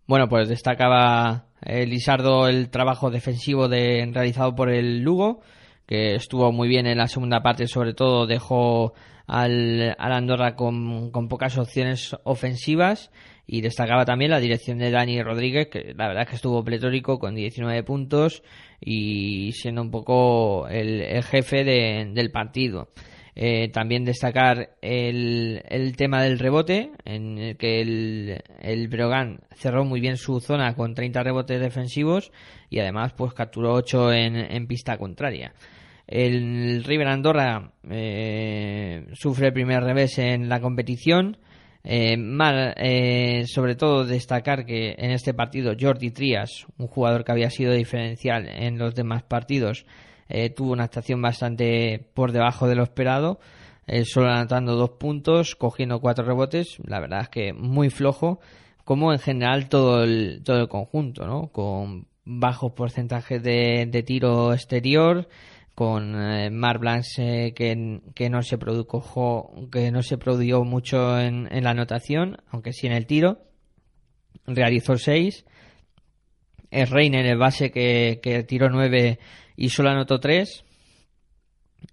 Bueno, pues destacaba eh, Lisardo el trabajo defensivo de, realizado por el Lugo, que estuvo muy bien en la segunda parte, sobre todo dejó al, Andorra con, con pocas opciones ofensivas y destacaba también la dirección de Dani Rodríguez, que la verdad es que estuvo pletórico con 19 puntos y siendo un poco el, jefe de- del partido. Eh, también destacar el, el tema del rebote, en el que el, el cerró muy bien su zona con 30 rebotes defensivos y además pues capturó 8 en, en pista contraria. El River Andorra eh, sufre el primer revés en la competición. Eh, mal, eh, sobre todo destacar que en este partido Jordi Trias, un jugador que había sido diferencial en los demás partidos, eh, tuvo una actuación bastante por debajo de lo esperado, eh, solo anotando dos puntos, cogiendo cuatro rebotes, la verdad es que muy flojo, como en general todo el, todo el conjunto, ¿no? Con bajos porcentajes de, de tiro exterior, con eh, Mar Blanche que, que no se produjo que no se produjo mucho en, la anotación, aunque sí en el tiro, realizó seis es Reiner el base que, que tiró 9 y solo anotó 3.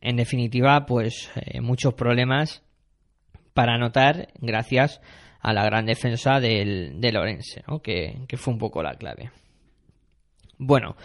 En definitiva, pues eh, muchos problemas para anotar gracias a la gran defensa del, de Lorense, ¿no? que, que fue un poco la clave. Bueno,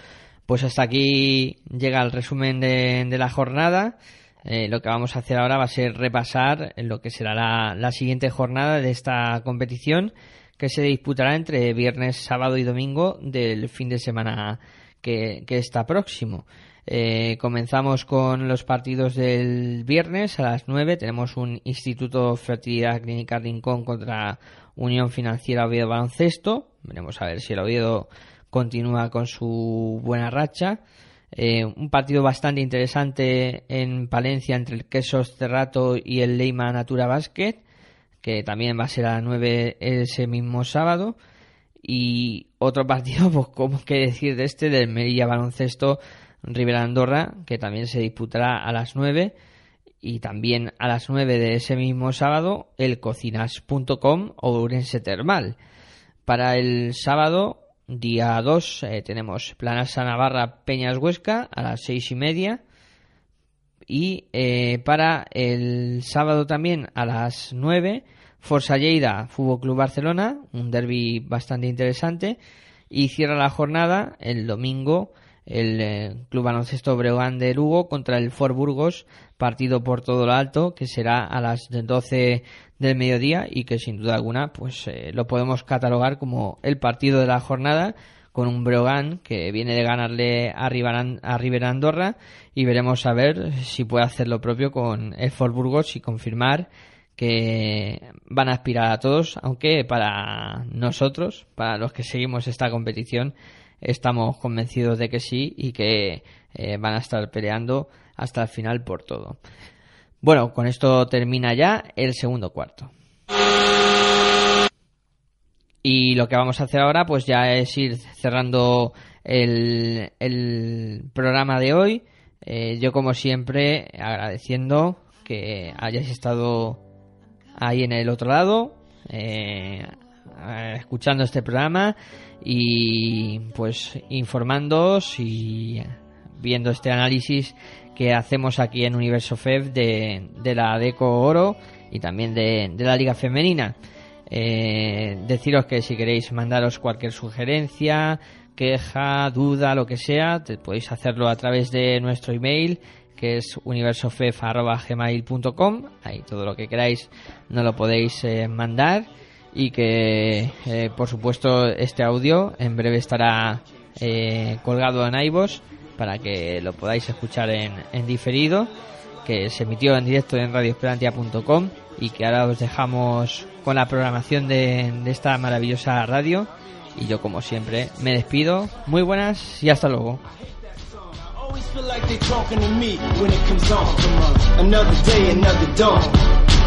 pues hasta aquí llega el resumen de, la jornada. Eh, lo que vamos a hacer ahora va a ser repasar lo que será la, la siguiente jornada de esta competición que se disputará entre viernes, sábado y domingo del fin de semana que, que está próximo. Eh, comenzamos con los partidos del viernes a las 9. Tenemos un Instituto Fertilidad Clínica Rincón contra Unión Financiera Oviedo Baloncesto. Veremos a ver si el Oviedo continúa con su buena racha. Eh, un partido bastante interesante en Palencia entre el Quesos Cerrato y el Leima Natura Basket, que también va a ser a las 9 ese mismo sábado. Y otro *laughs* partido, pues, ¿cómo que decir de este? Del Merilla Baloncesto Rivera Andorra, que también se disputará a las 9. Y también a las 9 de ese mismo sábado, el cocinas.com o Urense Termal. Para el sábado, día 2, eh, tenemos Planasa Navarra Peñas Huesca a las 6 y media. Y eh, para el sábado también a las 9, Forza Lleida Fútbol Club Barcelona, un derby bastante interesante. Y cierra la jornada el domingo el eh, Club Baloncesto Breogán de Lugo contra el Fort Burgos, partido por todo lo alto, que será a las 12 del mediodía y que sin duda alguna pues eh, lo podemos catalogar como el partido de la jornada con un Breogán que viene de ganarle a Riberan, a Rivera Andorra y veremos a ver si puede hacer lo propio con el Fort Burgos y confirmar que van a aspirar a todos, aunque para nosotros, para los que seguimos esta competición, estamos convencidos de que sí y que eh, van a estar peleando hasta el final por todo. Bueno, con esto termina ya el segundo cuarto. Y lo que vamos a hacer ahora pues ya es ir cerrando el, el programa de hoy. Eh, yo como siempre agradeciendo que hayáis estado ahí en el otro lado, eh, escuchando este programa y pues informándoos y viendo este análisis que hacemos aquí en Universo FEB de, de la Deco Oro y también de, de la Liga Femenina. Eh, deciros que si queréis mandaros cualquier sugerencia, queja, duda, lo que sea, te podéis hacerlo a través de nuestro email que es universofef.gmail.com ahí todo lo que queráis nos lo podéis eh, mandar. Y que eh, por supuesto este audio en breve estará eh, colgado en iVoox para que lo podáis escuchar en, en diferido que se emitió en directo en radioesperantia.com y que ahora os dejamos con la programación de, de esta maravillosa radio. Y yo como siempre me despido. Muy buenas y hasta luego.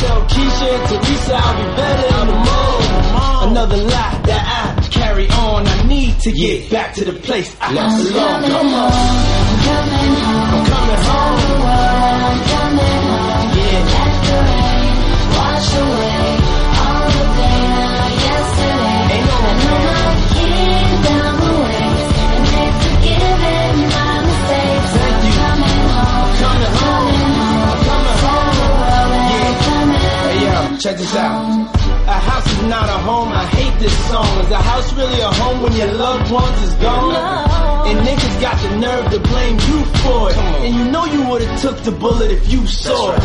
Tell Keisha and Teresa I'll be better in the morning. Another lie that I carry on. I need to get back to the place I belong. Come on. I'm coming home. I'm coming home. I'm coming home. Yeah. Let the check this out. A house is not a home. I hate this song. Is a house really a home when your loved ones is gone? And niggas got the nerve to blame you for it. And you know you would've took the bullet if you saw it.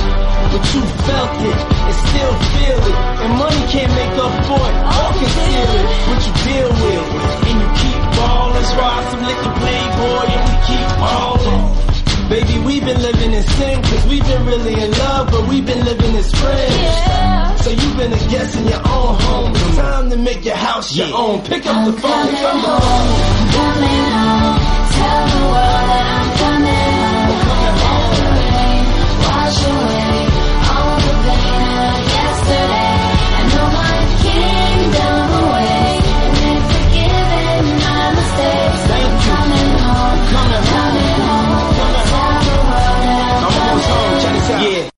But you felt it and still feel it. And money can't make up for it or conceal it. What you deal with. And you keep ballin'. Swat some liquor playboy and we keep ballin'. Baby, we've been living in sin, cause we've been really in love, but we've been living as friends. Yeah. So you've been a guest in your own home. It's time to make your house your own. Pick up I'm the phone, come home. home. I'm coming home. Tell the world that I'm